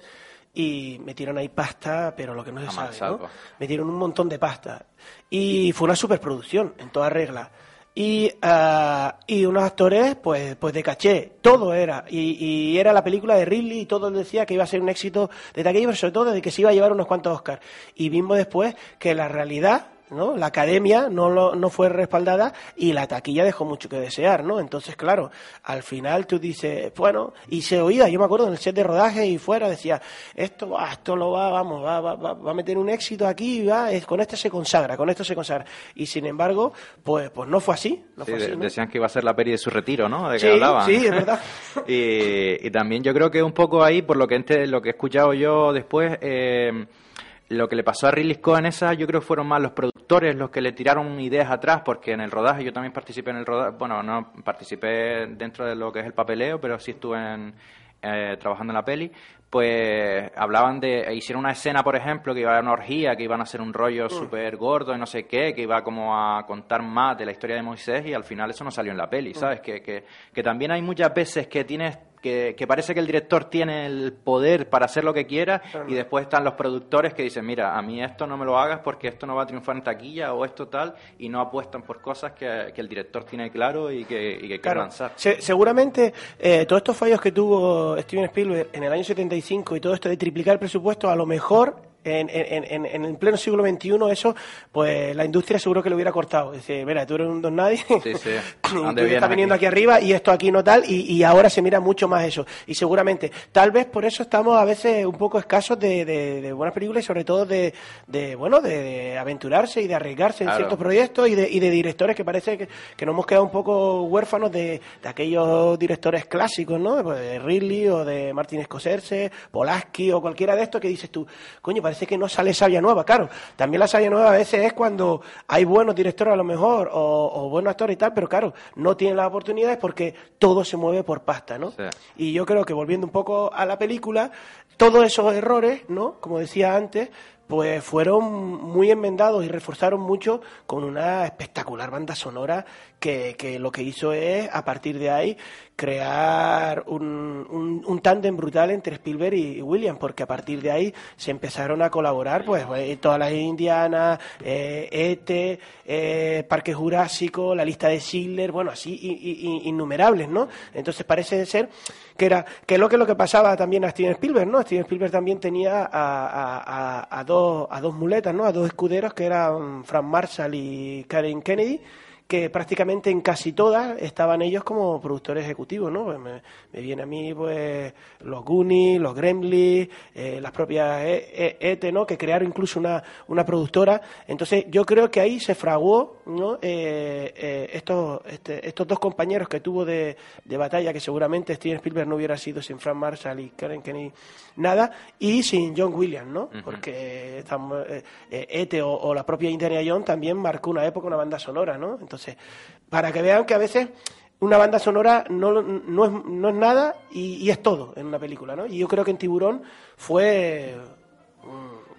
y metieron ahí pasta, pero lo que no se sabe, ¿no? Metieron un montón de pasta. Y fue una superproducción, en toda regla. Y, ah, y unos actores, pues, pues de caché, todo era. Y, y, era la película de Ridley y todo decía que iba a ser un éxito de taquilla, pero sobre todo de que se iba a llevar unos cuantos Oscars. Y vimos después que la realidad ¿no? La academia no, lo, no fue respaldada y la taquilla dejó mucho que desear, ¿no? Entonces, claro, al final tú dices, bueno, y se oía, yo me acuerdo en el set de rodaje y fuera decía, esto va, esto lo va, vamos, va, va, va a meter un éxito aquí, va, es, con esto se consagra, con esto se consagra. Y sin embargo, pues, pues no fue así. No fue así Decían que iba a ser la peli de su retiro, ¿no? De que hablaban. Sí, es verdad. y, y, también yo creo que un poco ahí, por lo que, lo que he escuchado yo después, eh, lo que le pasó a Ridley Scott en esa, yo creo que fueron más los productores los que le tiraron ideas atrás, porque en el rodaje yo también participé en el rodaje, bueno, no participé dentro de lo que es el papeleo, pero sí estuve en, eh, trabajando en la peli, pues hablaban de, hicieron una escena, por ejemplo, que iba a haber una orgía, que iban a hacer un rollo súper gordo y no sé qué, que iba como a contar más de la historia de Moisés y al final eso no salió en la peli, ¿sabes? Que, que, que también hay muchas veces que tienes que, parece que el director tiene el poder para hacer lo que quiera y después están los productores que dicen, mira, a mí esto no me lo hagas porque esto no va a triunfar en taquilla o esto tal, y no apuestan por cosas que, el director tiene claro y que, y que quiere seguramente eh, todos estos fallos que tuvo Steven Spielberg en el año 75 y todo esto de triplicar el presupuesto, a lo mejor en, en, en, el pleno siglo XXI eso, pues la industria seguro que lo hubiera cortado. Dice, mira, tú eres un don nadie, sí, sí. tú estás viniendo aquí? arriba y esto aquí no tal, y, y, ahora se mira mucho más eso. Y seguramente, tal vez por eso estamos a veces un poco escasos de, de, buenas películas y sobre todo de, de bueno, de, aventurarse y de arriesgarse en ciertos proyectos y de, y de directores que parece que, que nos hemos quedado un poco huérfanos de, de aquellos directores clásicos, ¿no? Pues de Ridley o de Martin Scorsese, Polaski o cualquiera de estos que dices tú, coño, parece que no sale sabia nueva, claro. También la sabia nueva a veces es cuando hay buenos directores a lo mejor o, buenos actores y tal, pero claro, no tienen las oportunidades porque todo se mueve por pasta, ¿no? Y yo creo que volviendo un poco a la película, todos esos errores, ¿no? Como decía antes, pues fueron muy enmendados y reforzaron mucho con una espectacular banda sonora que, que lo que hizo es, a partir de ahí, crear un, un, un tándem brutal entre Spielberg y, Williams, porque a partir de ahí se empezaron a colaborar, pues, eh, todas las indianas, eh, ET, eh, Parque Jurásico, la lista de Schindler, bueno, así innumerables, ¿no? Entonces parece ser que era que lo que lo que pasaba también a Steven Spielberg, ¿no? Steven Spielberg también tenía a, a, a, dos, a dos muletas, ¿no? A dos escuderos que eran Frank Marshall y Karen Kennedy que prácticamente en casi todas estaban ellos como productores ejecutivos, ¿no? Pues me, viene a mí, pues, los Goonies, los Gremlins, eh, las propias ET, e, ¿no? Que crearon incluso una, una productora. Entonces, yo creo que ahí se fraguó, ¿no? Eh, eh, estos, este, estos dos compañeros que tuvo de, de, batalla, que seguramente Steven Spielberg no hubiera sido sin Frank Marshall y Karen Kenny nada, y sin John Williams, ¿no? Porque estamos, ET o, o, la propia Indiana Jones también marcó una época, una banda sonora, ¿no? Entonces, para que vean que a veces una banda sonora no, no, es, no es nada y, es todo en una película, ¿no? Y yo creo que en Tiburón fue,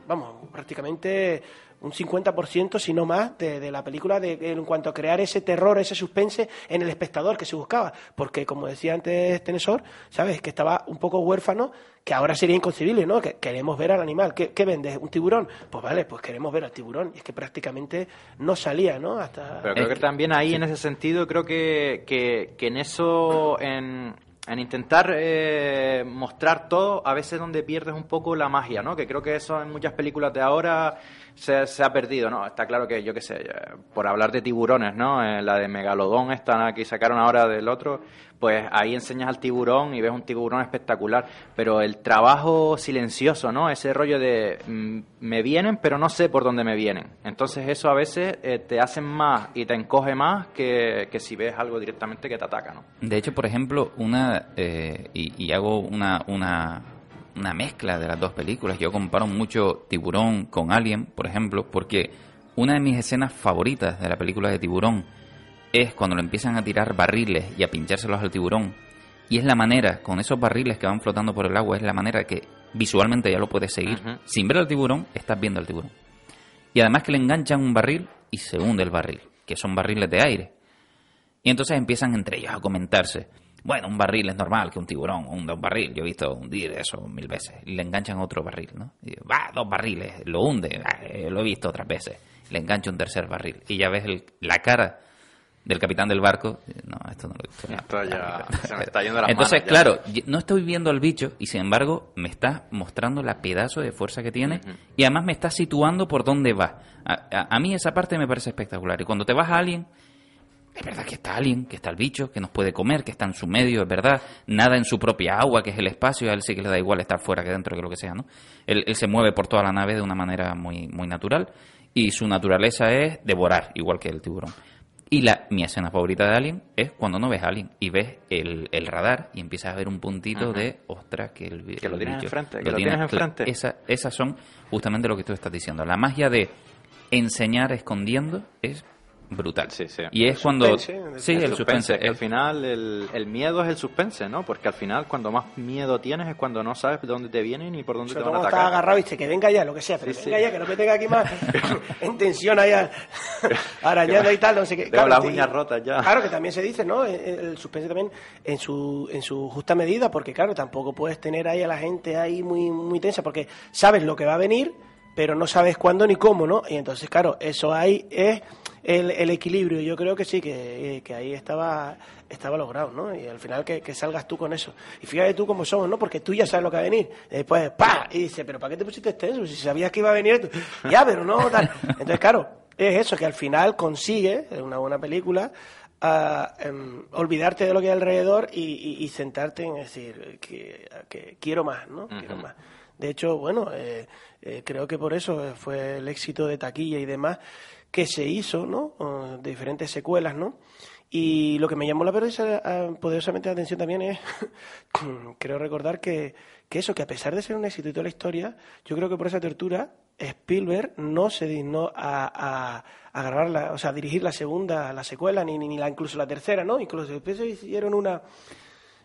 vamos, prácticamente un 50%, si no más, de, la película de, en cuanto a crear ese terror, ese suspense en el espectador que se buscaba. Porque, como decía antes Tenesor, ¿sabes? Que estaba un poco huérfano, que ahora sería inconcebible, ¿no? Que queremos ver al animal. ¿Qué, qué vendes? ¿Un tiburón? Pues vale, pues queremos ver al tiburón. Y es que prácticamente no salía, ¿no? Hasta... Pero creo que también ahí, en ese sentido, creo que, que, que en eso, en en intentar eh, mostrar todo, a veces donde pierdes un poco la magia, ¿no? Que creo que eso en muchas películas de ahora se, se ha perdido, ¿no? Está claro que, yo qué sé, eh, por hablar de tiburones, ¿no? Eh, la de Megalodón esta que sacaron ahora del otro, pues ahí enseñas al tiburón y ves un tiburón espectacular, pero el trabajo silencioso, ¿no? Ese rollo de mm, me vienen, pero no sé por dónde me vienen. Entonces eso a veces eh, te hace más y te encoge más que, que, si ves algo directamente que te ataca, ¿no? De hecho, por ejemplo, una eh, y, hago una, una una mezcla de las dos películas. Yo comparo mucho Tiburón con Alien, por ejemplo, porque una de mis escenas favoritas de la película de Tiburón es cuando le empiezan a tirar barriles y a pinchárselos al tiburón. Y es la manera, con esos barriles que van flotando por el agua, es la manera que visualmente ya lo puedes seguir. Sin ver al tiburón, estás viendo al tiburón. Y además que le enganchan un barril y se hunde el barril, que son barriles de aire. Y entonces empiezan entre ellos a comentarse. Bueno, un barril es normal que un tiburón hunde un barril. Yo he visto hundir eso mil veces. Y le enganchan otro barril, ¿no? Y, va, dos barriles, lo hunde. lo he visto otras veces. Le engancha un tercer barril. Y ya ves la cara del capitán del barco. No, esto no lo he visto. Esto ya se me está yendo la Entonces, claro, no estoy viendo al bicho y sin embargo me está mostrando la pedazo de fuerza que tiene y además me está situando por dónde va. A, mí esa parte me parece espectacular. Y cuando te vas a alguien, es verdad que está alguien, que está el bicho, que nos puede comer, que está en su medio, es verdad. Nada en su propia agua, que es el espacio. A él sí que le da igual estar fuera que dentro, que lo que sea, ¿no? Él, él se mueve por toda la nave de una manera muy, muy natural y su naturaleza es devorar, igual que el tiburón. Y la, mi escena favorita de Alien es cuando no ves a Alien y ves el, el radar y empiezas a ver un puntito de, ostras, que el Que lo tienes enfrente, que lo, tienes, enfrente. Esa, esas son justamente lo que tú estás diciendo. La magia de enseñar escondiendo es brutal. Sí, sí. Y es El cuando... suspense, sí, el el suspense. que al es- final el, el miedo es el suspense, ¿no? Porque al final cuando más miedo tienes es cuando no sabes de dónde te vienen y por dónde Sobre te todo van a estás atacar. agarrado y que venga ya, lo que sea, pero Sí, venga sí. ya, que no me tenga aquí más en tensión allá, arañando y tal, no sé qué. Tengo las uñas rotas ya. Claro que también se dice, ¿no? El, el suspense también en su, en su justa medida, porque claro, tampoco puedes tener ahí a la gente ahí muy, muy tensa, porque sabes lo que va a venir, pero no sabes cuándo ni cómo, ¿no? Y entonces, claro, eso ahí es el, el equilibrio. Yo creo que sí, que, que ahí estaba estaba logrado, ¿no? Y al final que, que salgas tú con eso. Y fíjate tú cómo somos, ¿no? Porque tú ya sabes lo que va a venir. Después, ¡pa! Y dice, ¿pero para qué te pusiste tenso? Si sabías que iba a venir, tú, ya, pero no, tal. Entonces, claro, es eso, que al final consigue, en una buena película, a, em, olvidarte de lo que hay alrededor y, y- y sentarte en decir que, que quiero más, ¿no? Quiero más. De hecho, bueno, eh, eh, creo que por eso fue el éxito de taquilla y demás que se hizo, ¿no? Eh, de diferentes secuelas, ¿no? Y lo que me llamó la poderosa- poderosamente la atención también es, creo recordar que, que eso, que a pesar de ser un éxito y toda la historia, yo creo que por esa tortura Spielberg no se dignó a, a, a la, o sea, a dirigir la segunda, la secuela, ni, ni, ni la, incluso la tercera, ¿no? Incluso después hicieron una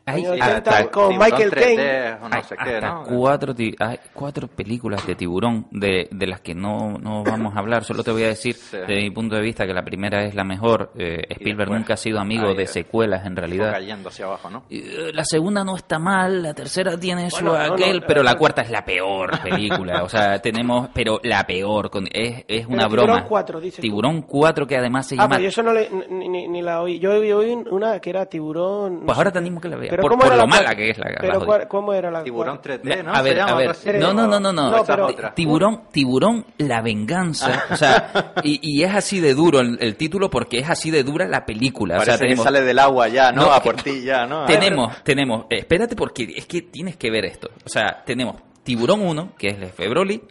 Hay hasta- 80 con Tiburón Michael 3D Caine. no hay sé qué, hasta ¿no? cuatro, ti- hay cuatro películas de tiburón de, de las que no, no vamos a hablar. Solo te voy a decir, Sí. desde mi punto de vista, que la primera es la mejor. Eh, Spielberg después, nunca ha sido amigo ahí, de eh, secuelas, en realidad. cayendo hacia abajo, ¿no? Y, eh, La segunda no está mal, la tercera tiene su Bueno, no, aquel, no, pero la cuarta es la peor película. O sea, tenemos, pero la peor, con, es, es una Tiburón broma. 4, dices tú. Tiburón 4 que además se Ah, llama... pero yo eso no le, ni, ni- ni la oí. Yo oí, una que era tiburón. Pues ahora te animo que la veas, Pero por, ¿cómo por era lo la mala que es la, Pero cuál- ¿cómo era la Tiburón cuál? 3D, ¿no? A ver, a ver, no, no, no, no, no. Pero-. Tiburón, tiburón, la venganza, o sea, y, y es así de duro el, el título porque es así de dura la película. Parece o sea, tenemos, que sale del agua ya, ¿no? No, a por ti ya, ¿no? tenemos, tenemos, espérate porque es que tienes que ver esto. O sea, tenemos Tiburón 1, que es Lefe Broly,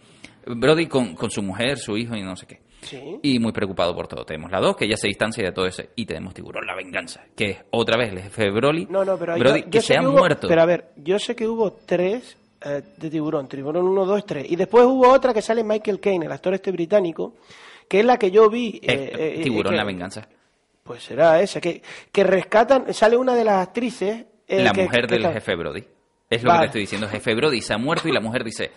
Brody con, con su mujer, su hijo y no sé qué. Sí. Y muy preocupado por todo. Tenemos la 2, que ya se distancia de todo eso. Y tenemos Tiburón, la venganza, que es otra vez el jefe Broly, No, no, pero Brody, yo, que se sé ha que hubo, muerto. Pero a ver, yo sé que hubo tres eh, de tiburón. Tiburón 1, 2, 3. Y después hubo otra que sale Michael Caine, el actor este británico, que es la que yo vi. Eh, eh, eh, tiburón, que- la venganza. Pues será esa, que, que rescatan, sale una de las actrices. la que- mujer del jefe Brody. Es lo que te estoy diciendo. Jefe Brody se ha muerto y la mujer dice,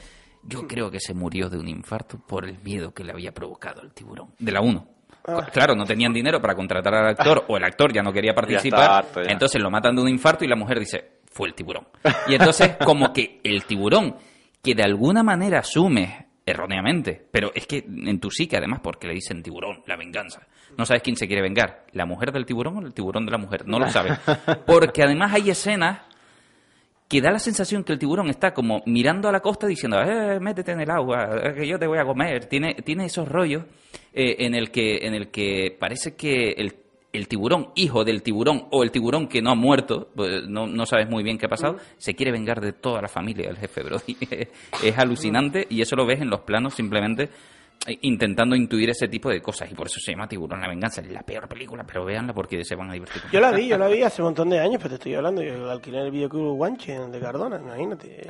yo creo que se murió de un infarto por el miedo que le había provocado el tiburón. De la 1. Ah. Claro, no tenían dinero para contratar al actor o el actor ya no quería participar. harto ya. Entonces lo matan de un infarto y la mujer dice, fue el tiburón. Y entonces como que el tiburón, que de alguna manera asume erróneamente, pero es que en tu psique además porque le dicen tiburón, la venganza. No sabes quién se quiere vengar, la mujer del tiburón o el tiburón de la mujer, no lo sabes. Porque además hay escenas que da la sensación que el tiburón está como mirando a la costa diciendo, eh, métete en el agua, eh, que yo te voy a comer. Tiene, tiene esos rollos eh, en, el que, en el que parece que el, el tiburón, hijo del tiburón, o el tiburón que no ha muerto, pues, no, no sabes muy bien qué ha pasado, se quiere vengar de toda la familia del jefe Brody. es alucinante y eso lo ves en los planos simplemente eh, intentando intuir ese tipo de cosas y por eso se llama Tiburón la venganza. Es la peor película, pero véanla porque se van a divertir. Yo la vi, yo la vi hace un montón de años, pero te estoy hablando, yo alquilé en el videoclub Guanche, de Cardona, imagínate.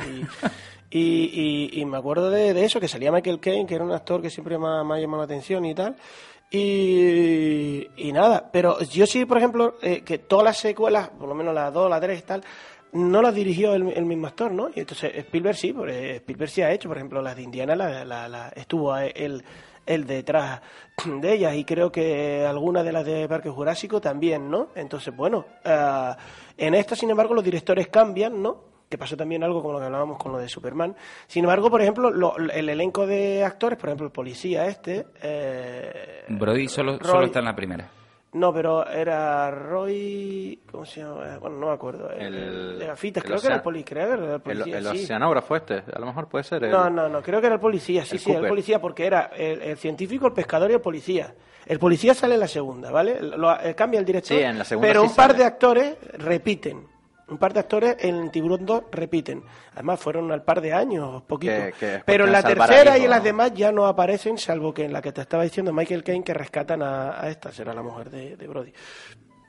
Y, y, y- y me acuerdo de, de eso, que salía Michael Caine, que era un actor que siempre me ha, me ha llamado la atención y tal. Y, y nada, pero yo sí, por ejemplo, eh, que todas las secuelas, por lo menos las dos, las tres y tal, no las dirigió el, el mismo actor, ¿no? Y entonces Spielberg sí, porque Spielberg sí ha hecho, por ejemplo, las de Indiana, la, la- la- estuvo él, él detrás de ellas y creo que algunas de las de Parque Jurásico también, ¿no? Entonces, bueno, ah, en esta, sin embargo, los directores cambian, ¿no? Que pasó también algo como lo que hablábamos con lo de Superman. Sin embargo, por ejemplo, lo- el elenco de actores, por ejemplo, el policía este... eh, Brody solo, Roy- solo está en la primera. No, pero era Roy. ¿Cómo se llama? Bueno, no me acuerdo. El, El- de gafitas, el creo que era el policía. Era el El, policía. el sí. oceanógrafo este, a lo mejor puede ser. el- No, no, no, creo que era el policía. Sí, el sí, el Cooper. policía, porque era el, el científico, el pescador y el policía. El policía sale en la segunda, ¿vale? Lo- eh, cambia el director. Sí, en la segunda Pero sí un par sale. de actores repiten. Un par de actores en Tiburón 2 repiten. Además, fueron al par de años, poquito. Que- que es Pero en la tercera y en las demás ya no aparecen, salvo que en la que te estaba diciendo Michael Caine, que rescatan a, a esta, será la mujer de, de Brody.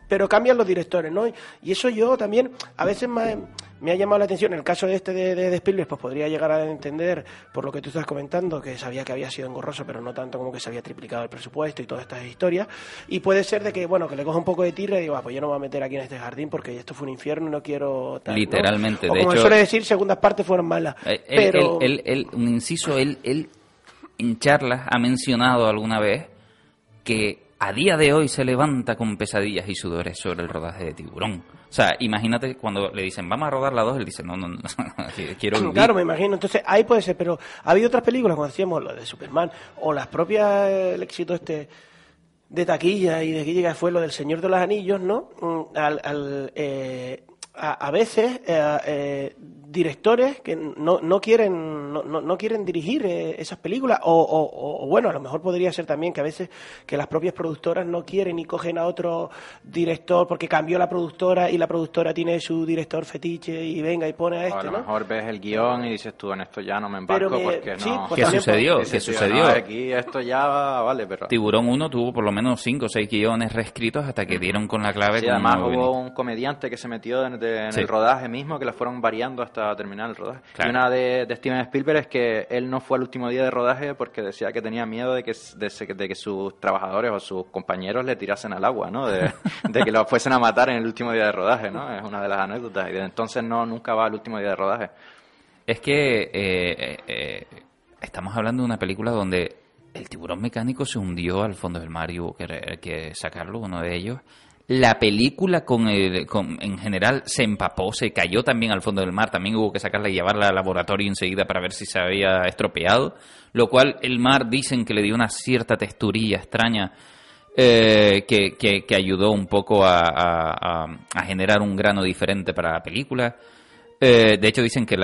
Pero cambian los directores, ¿no? Y eso yo también, a veces me, me ha llamado la atención, en el caso de este de, de, de, Spielberg, pues podría llegar a entender, por lo que tú estás comentando, que sabía que había sido engorroso, pero no tanto como que se había triplicado el presupuesto y todas estas historias, y puede ser de que, bueno, que le coja un poco de tierra y digo, ah, pues yo no me voy a meter aquí en este jardín porque esto fue un infierno y no quiero... Tal, Literalmente, ¿no? o de como hecho... suele decir, segundas partes fueron malas. Eh, él, pero... él, él, un inciso, él en charlas ha mencionado alguna vez que a día de hoy se levanta con pesadillas y sudores sobre el rodaje de Tiburón. O sea, imagínate cuando le dicen, vamos a rodar la 2, él dice, no, no, no, quiero vivir. Claro, me imagino. Entonces, ahí puede ser, pero ha habido otras películas, como decíamos, lo de Superman, o las propias, el éxito este de taquilla y de que llega fue lo del Señor de los Anillos, ¿no? Al, al eh, a, a, veces eh, eh, directores que no, no quieren no, no, quieren dirigir eh, esas películas o, o, o, bueno a lo mejor podría ser también que a veces que las propias productoras no quieren y cogen a otro director porque cambió la productora y la productora tiene su director fetiche y venga y pone a este o a lo ¿no? mejor ves el guion y dices tú en esto ya no me embarco que- porque sí, no pues ¿Qué sucedió? por- ¿Qué Dices, sucedió? "No, aquí esto ya vale pero Tiburón 1 tuvo por lo menos 5 o 6 guiones reescritos hasta que dieron con la clave. Sí, con además hubo un comediante que se metió en, de- en Sí. el rodaje mismo, que la fueron variando hasta terminar el rodaje. Claro. Y una de, de Steven Spielberg es que él no fue al último día de rodaje porque decía que tenía miedo de que, de, de que sus trabajadores o sus compañeros le tirasen al agua, ¿no? De, de que lo fuesen a matar en el último día de rodaje, ¿no? Es una de las anécdotas. Y desde entonces no, nunca va al último día de rodaje. Es que eh, eh, eh, estamos hablando de una película donde el tiburón mecánico se hundió al fondo del mar y hubo que, que sacarlo, uno de ellos. La película con el, con- en general se empapó, se cayó también al fondo del mar, también hubo que sacarla y llevarla al laboratorio enseguida para ver si se había estropeado, lo cual el mar dicen que le dio una cierta texturilla extraña eh, que, ayudó un poco a, generar un grano diferente para la película. Eh, de hecho dicen que,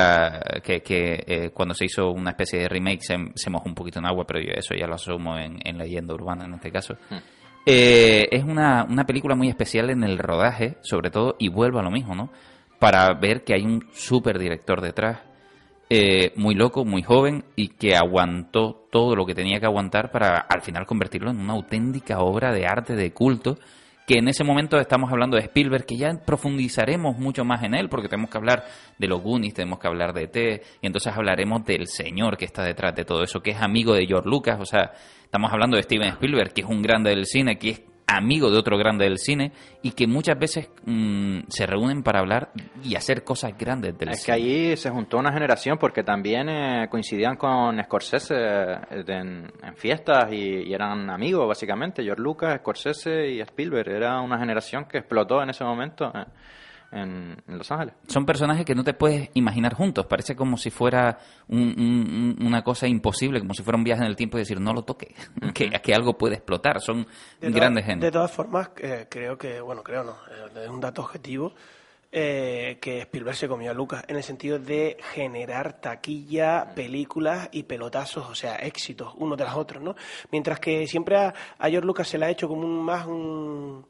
eh, cuando se hizo una especie de remake se, mojó un poquito en agua, pero eso ya lo asumo en, en leyenda urbana en este caso. Eh, es una, una película muy especial en el rodaje, sobre todo, y vuelvo a lo mismo, ¿no? Para ver que hay un super director detrás, eh, muy loco, muy joven, y que aguantó todo lo que tenía que aguantar para al final convertirlo en una auténtica obra de arte, de culto, que en ese momento estamos hablando de Spielberg, que ya profundizaremos mucho más en él, porque tenemos que hablar de los Goonies, tenemos que hablar de T, y entonces hablaremos del señor que está detrás de todo eso, que es amigo de George Lucas, o sea, estamos hablando de Steven Spielberg, que es un grande del cine, que es amigo de otro grande del cine, y que muchas veces mm, se reúnen para hablar y hacer cosas grandes del Es cine. que allí se juntó una generación porque también eh, coincidían con Scorsese eh, en, en fiestas y, y eran amigos básicamente, George Lucas, Scorsese y Spielberg. Era una generación que explotó en ese momento eh, en, en Los Ángeles. son personajes que no te puedes imaginar juntos. Parece como si fuera un- un- un- una cosa imposible, como si fuera un viaje en el tiempo y decir, no lo toque, que, que algo puede explotar. Son De grandes gente. De todas formas, eh, creo que, bueno, creo no, eh, es un dato objetivo eh, que Spielberg se comió a Lucas en el sentido de generar taquilla, películas y pelotazos, o sea, éxitos uno tras otro, ¿no? Mientras que siempre a, a George Lucas se le ha hecho como un, más un,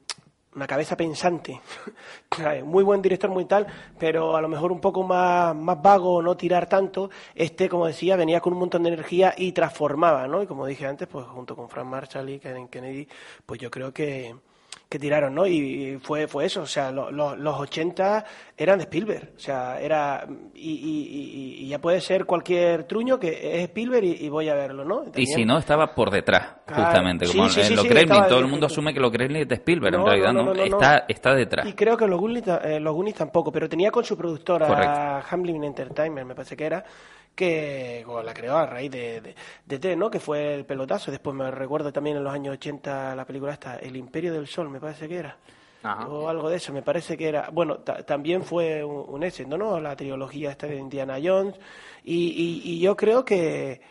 una cabeza pensante, muy buen director, muy tal, pero a lo mejor un poco más, más vago, no tirar tanto. Este, como decía, venía con un montón de energía y transformaba, ¿no? Y como dije antes, pues junto con Frank Marshall y Kennedy pues yo creo que, que tiraron, ¿no? Y fue, fue eso, o sea, lo- lo- los 80 eran de Spielberg, o sea, era, y, y- ya puede ser cualquier truño que es Spielberg y, y voy a verlo, ¿no? Y si no, estaba por detrás, Claro. justamente. Como sí, en sí, sí, Gremlins, estaba todo el mundo asume que los Gremlins es de Spielberg, en No, realidad no, no, no, no, no. está, está detrás. Y creo que los Goonies, eh, los Goonies tampoco, pero tenía con su productora, Correcto. Hamlin Entertainment, me parece que era, que bueno, la creó a raíz de, de, de T, ¿no? Que fue el pelotazo. Después me recuerdo también en los años 80 la película esta, El Imperio del Sol, me parece que era. Ajá. O algo de eso, me parece que era. Bueno, ta- también fue un, un éxito, ¿no? La trilogía esta de Indiana Jones. Y, y, y yo creo que,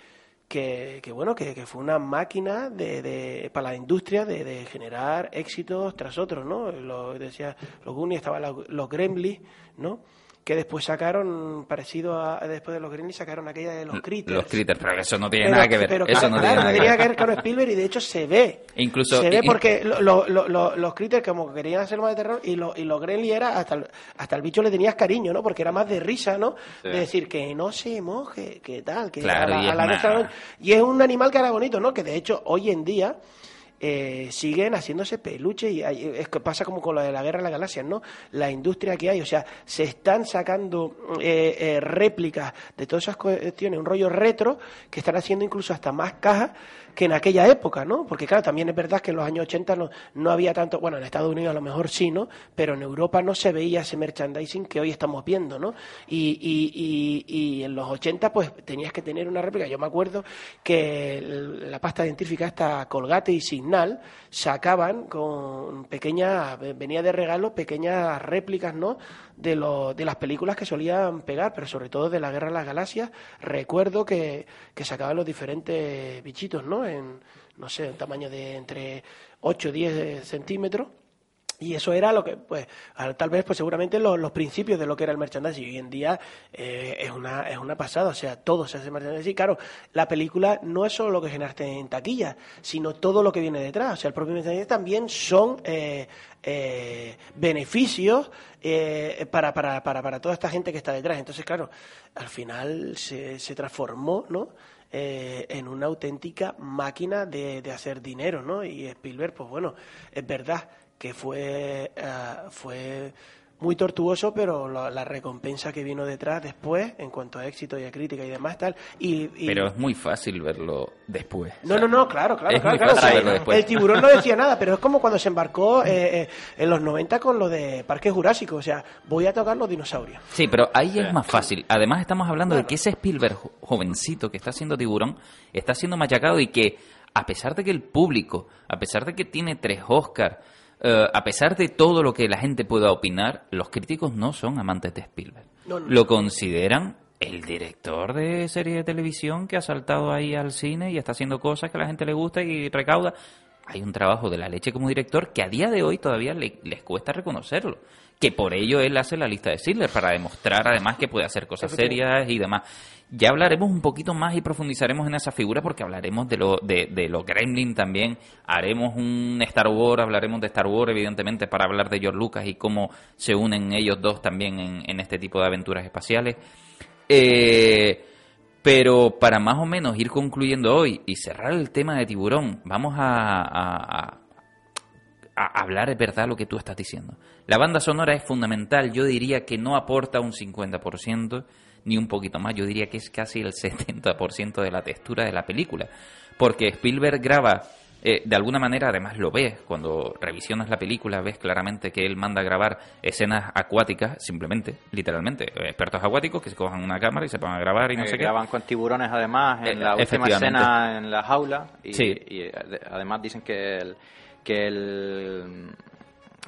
que, que, bueno, que, que fue una máquina de, de, para la industria de, de generar éxitos tras otros, ¿no? Lo decía, los Goonies, estaban los, los Gremlins, ¿no? Que después sacaron, parecido a, después de los Gremlins, sacaron aquella de los Critters. Los critters, pero eso no tiene Pero- nada que ver. pero eso claro, no tiene claro, nada que ver. que ver con Spielberg y de hecho se ve. Incluso- se ve porque lo- lo- lo- lo- los critters como que querían hacer más de terror y, lo, y los Gremlins era hasta el, hasta el bicho le tenías cariño, ¿no? Porque era más de risa, ¿no? Sí. De decir que no se moje, que tal, que Claro, a la- y a la y es un animal que era bonito, ¿no? Que de hecho hoy en día eh, siguen haciéndose peluches y es que pasa como con lo de la guerra de las galaxias, ¿no? La industria que hay, o sea, se están sacando eh, eh, réplicas de todas esas cuestiones, un rollo retro que están haciendo incluso hasta más cajas que en aquella época, ¿no? Porque claro, también es verdad que en los años 80 no, no había tanto, bueno, en Estados Unidos a lo mejor sí, ¿no? Pero en Europa no se veía ese merchandising que hoy estamos viendo, ¿no? Y, y, y, en los 80 pues tenías que tener una réplica. Yo me acuerdo que la pasta dentífica esta Colgate y Signal sacaban con pequeñas, venía de regalo pequeñas réplicas, ¿no? De, lo, de las películas que solían pegar, pero sobre todo de la Guerra de las Galaxias. Recuerdo que, que sacaban los diferentes bichitos, ¿no? En, no sé, un tamaño de entre 8 o 10 centímetros y eso era lo que, pues, tal vez, pues seguramente los, principios de lo que era el merchandising. Hoy en día eh, es, una, es una pasada, o sea, todo se hace merchandising. Claro, la película no es solo lo que generaste en taquilla, sino todo lo que viene detrás. O sea, el propio merchandising también son eh, eh, beneficios para, para, para, para toda esta gente que está detrás. Entonces, claro, al final se, se transformó, ¿no? en una auténtica máquina de, de, hacer dinero, ¿no? Y Spielberg, pues bueno, es verdad que fue, eh, fue muy tortuoso, pero la, recompensa que vino detrás después, en cuanto a éxito y a crítica y demás, tal. Y, Pero es muy fácil verlo después. No, no, no, claro, claro, claro. El tiburón no decía nada, pero es como cuando se embarcó eh, eh, en los 90 con lo de Parque Jurásico, o sea, voy a tocar los dinosaurios. Sí, pero ahí es más fácil. Además, estamos hablando de que ese Spielberg jovencito que está haciendo tiburón está siendo machacado y que, a pesar de que el público, a pesar de que tiene tres Oscars, eh, a pesar de todo lo que la gente pueda opinar, los críticos no son amantes de Spielberg. Lo consideran el director de serie de televisión que ha saltado ahí al cine y está haciendo cosas que a la gente le gusta y recauda. Hay un trabajo de la leche como director que a día de hoy todavía les cuesta reconocerlo. Que por ello él hace la lista de Schindler, para demostrar además que puede hacer cosas serias y demás. Ya hablaremos un poquito más y profundizaremos en esa figura porque hablaremos de lo de, de lo Gremlin también. Haremos un Star Wars, hablaremos de Star Wars evidentemente para hablar de George Lucas y cómo se unen ellos dos también en, este tipo de aventuras espaciales. Eh, pero para más o menos ir concluyendo hoy y cerrar el tema de tiburón, vamos a, a, a hablar es verdad lo que tú estás diciendo. La banda sonora es fundamental, yo diría que no aporta un 50%, ni un poquito más, yo diría que es casi el 70% de la textura de la película, porque Spielberg graba, eh, de alguna manera además lo ves, cuando revisionas la película ves claramente que él manda a grabar escenas acuáticas, simplemente, literalmente, expertos acuáticos que se cojan una cámara y se pongan a grabar y no eh, sé qué. Graban con tiburones además en eh, la última escena en la jaula y, y además dicen que el, que el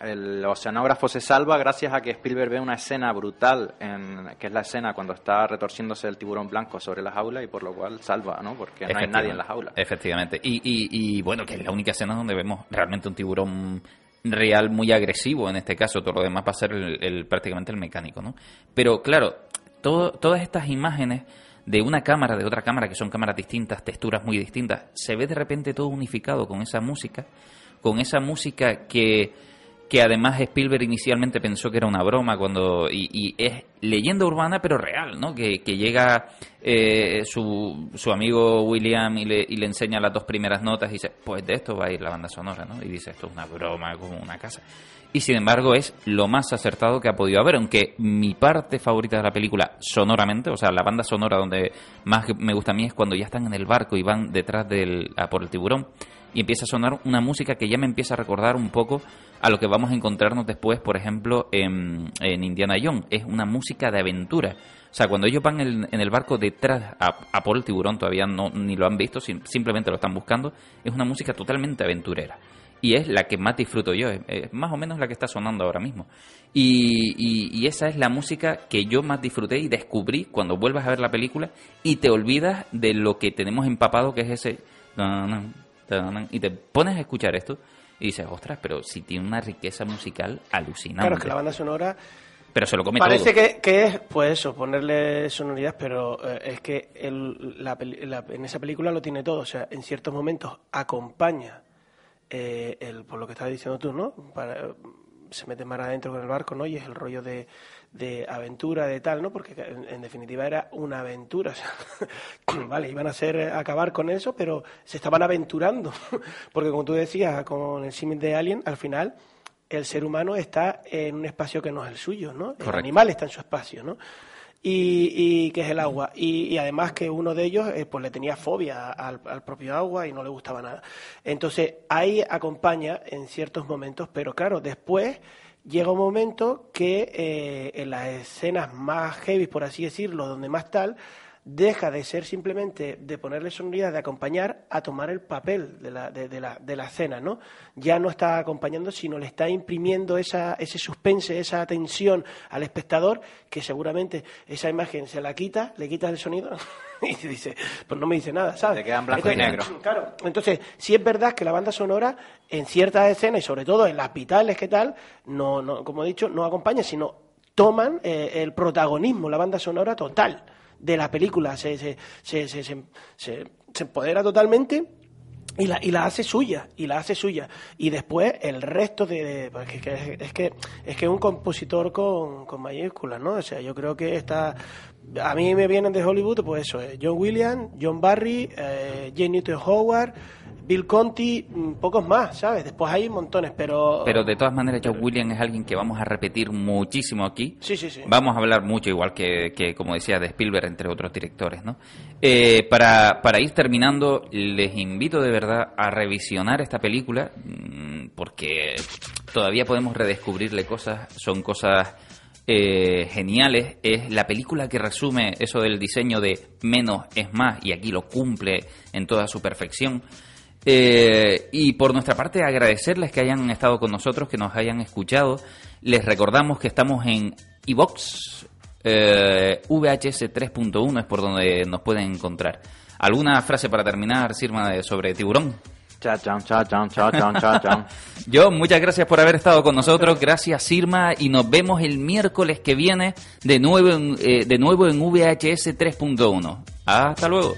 el oceanógrafo se salva gracias a que Spielberg ve una escena brutal, en, que es la escena cuando está retorciéndose el tiburón blanco sobre la jaula y por lo cual salva, ¿no? Porque no hay nadie en la jaula. Efectivamente. Y, y, bueno, que es la única escena donde vemos realmente un tiburón real muy agresivo en este caso, todo lo demás va a ser el, prácticamente el mecánico, ¿no? Pero claro, todo, todas estas imágenes de una cámara, de otra cámara, que son cámaras distintas, texturas muy distintas, se ve de repente todo unificado con esa música, con esa música que que además Spielberg inicialmente pensó que era una broma cuando y, es leyenda urbana pero real, ¿no? Que, llega eh, su, su amigo William y le, y le enseña las dos primeras notas y dice, pues de esto va a ir la banda sonora, ¿no? Y dice, esto es una broma como una casa. Y sin embargo es lo más acertado que ha podido haber, aunque mi parte favorita de la película sonoramente, o sea, la banda sonora donde más me gusta a mí es cuando ya están en el barco y van detrás del, a por el tiburón y empieza a sonar una música que ya me empieza a recordar un poco a lo que vamos a encontrarnos después, por ejemplo, en, Indiana Jones. Es una música de aventura. O sea, cuando ellos van en, el barco detrás a, por el tiburón, todavía no ni lo han visto, simplemente lo están buscando, es una música totalmente aventurera. Y es la que más disfruto yo, es, más o menos la que está sonando ahora mismo. Y, y, esa es la música que yo más disfruté y descubrí cuando vuelvas a ver la película y te olvidas de lo que tenemos empapado, que es ese y te pones a escuchar esto y dices, ostras, pero si tiene una riqueza musical alucinante. Claro, que la banda sonora... Pero se lo come Parece Que, que es, pues eso, ponerle sonoridad, pero eh, es que la, en esa película lo tiene todo. O sea, en ciertos momentos acompaña, eh, el, por lo que estás diciendo tú, ¿no? Para, se mete más adentro con el barco, ¿no? Y es el rollo de, de aventura, de tal, ¿no? Porque en, definitiva era una aventura. O sea, vale, iban a hacer acabar con eso, pero se estaban aventurando. Porque como tú decías, con el símil de Alien, al final el ser humano está en un espacio que no es el suyo, ¿no? El animal está en su espacio, ¿no? Y, que es el agua. Y, además que uno de ellos eh, pues le tenía fobia al, propio agua y no le gustaba nada. Entonces ahí acompaña en ciertos momentos, pero claro, después llega un momento que eh, en las escenas más heavy, por así decirlo, donde más tal, deja de ser simplemente de ponerle sonoridad, de acompañar, a tomar el papel de la, de, la, de la escena, ¿no? Ya no está acompañando, sino le está imprimiendo esa, ese suspense, esa tensión al espectador, que seguramente esa imagen se la quita, le quita el sonido y dice, pues no me dice nada, ¿sabes? Te quedan blanco y negro. Claro, entonces, si es verdad que la banda sonora, en ciertas escenas, y sobre todo en las vitales, ¿qué tal? No, no, como he dicho, no acompaña, sino toman eh, el protagonismo, la banda sonora total de la película, se, se, se, se, se, empodera totalmente y la, y la hace suya, y la hace suya. Y después el resto de... Pues es, que, es, que, es que un compositor con, con mayúsculas, ¿no? O sea, yo creo que está... A mí me vienen de Hollywood, pues eso, eh, John Williams, John Barry, eh, Jane Newton Howard, Bill Conti, mm, pocos más, ¿sabes? Después hay montones, pero... Pero de todas maneras, John Williams es alguien que vamos a repetir muchísimo aquí. Sí, sí, sí. Vamos a hablar mucho, igual que, que como decía, de Spielberg, entre otros directores, ¿no? Eh, para, para ir terminando, les invito de verdad a revisionar esta película, mm, porque todavía podemos redescubrirle cosas, son cosas... Eh, geniales es la película que resume eso del diseño de menos es más y aquí lo cumple en toda su perfección. Eh, y por nuestra parte, agradecerles que hayan estado con nosotros, que nos hayan escuchado. Les recordamos que estamos en iBox, eh, VHS 3.1 es por donde nos pueden encontrar. ¿Alguna frase para terminar, Sirma, sobre tiburón? Chao, chao, chao, chao, chao, chao, chao. Yo, muchas gracias por haber estado con nosotros. Gracias, Sirma. Y nos vemos el miércoles que viene de nuevo en, eh, de nuevo en VHS 3.1. Hasta luego.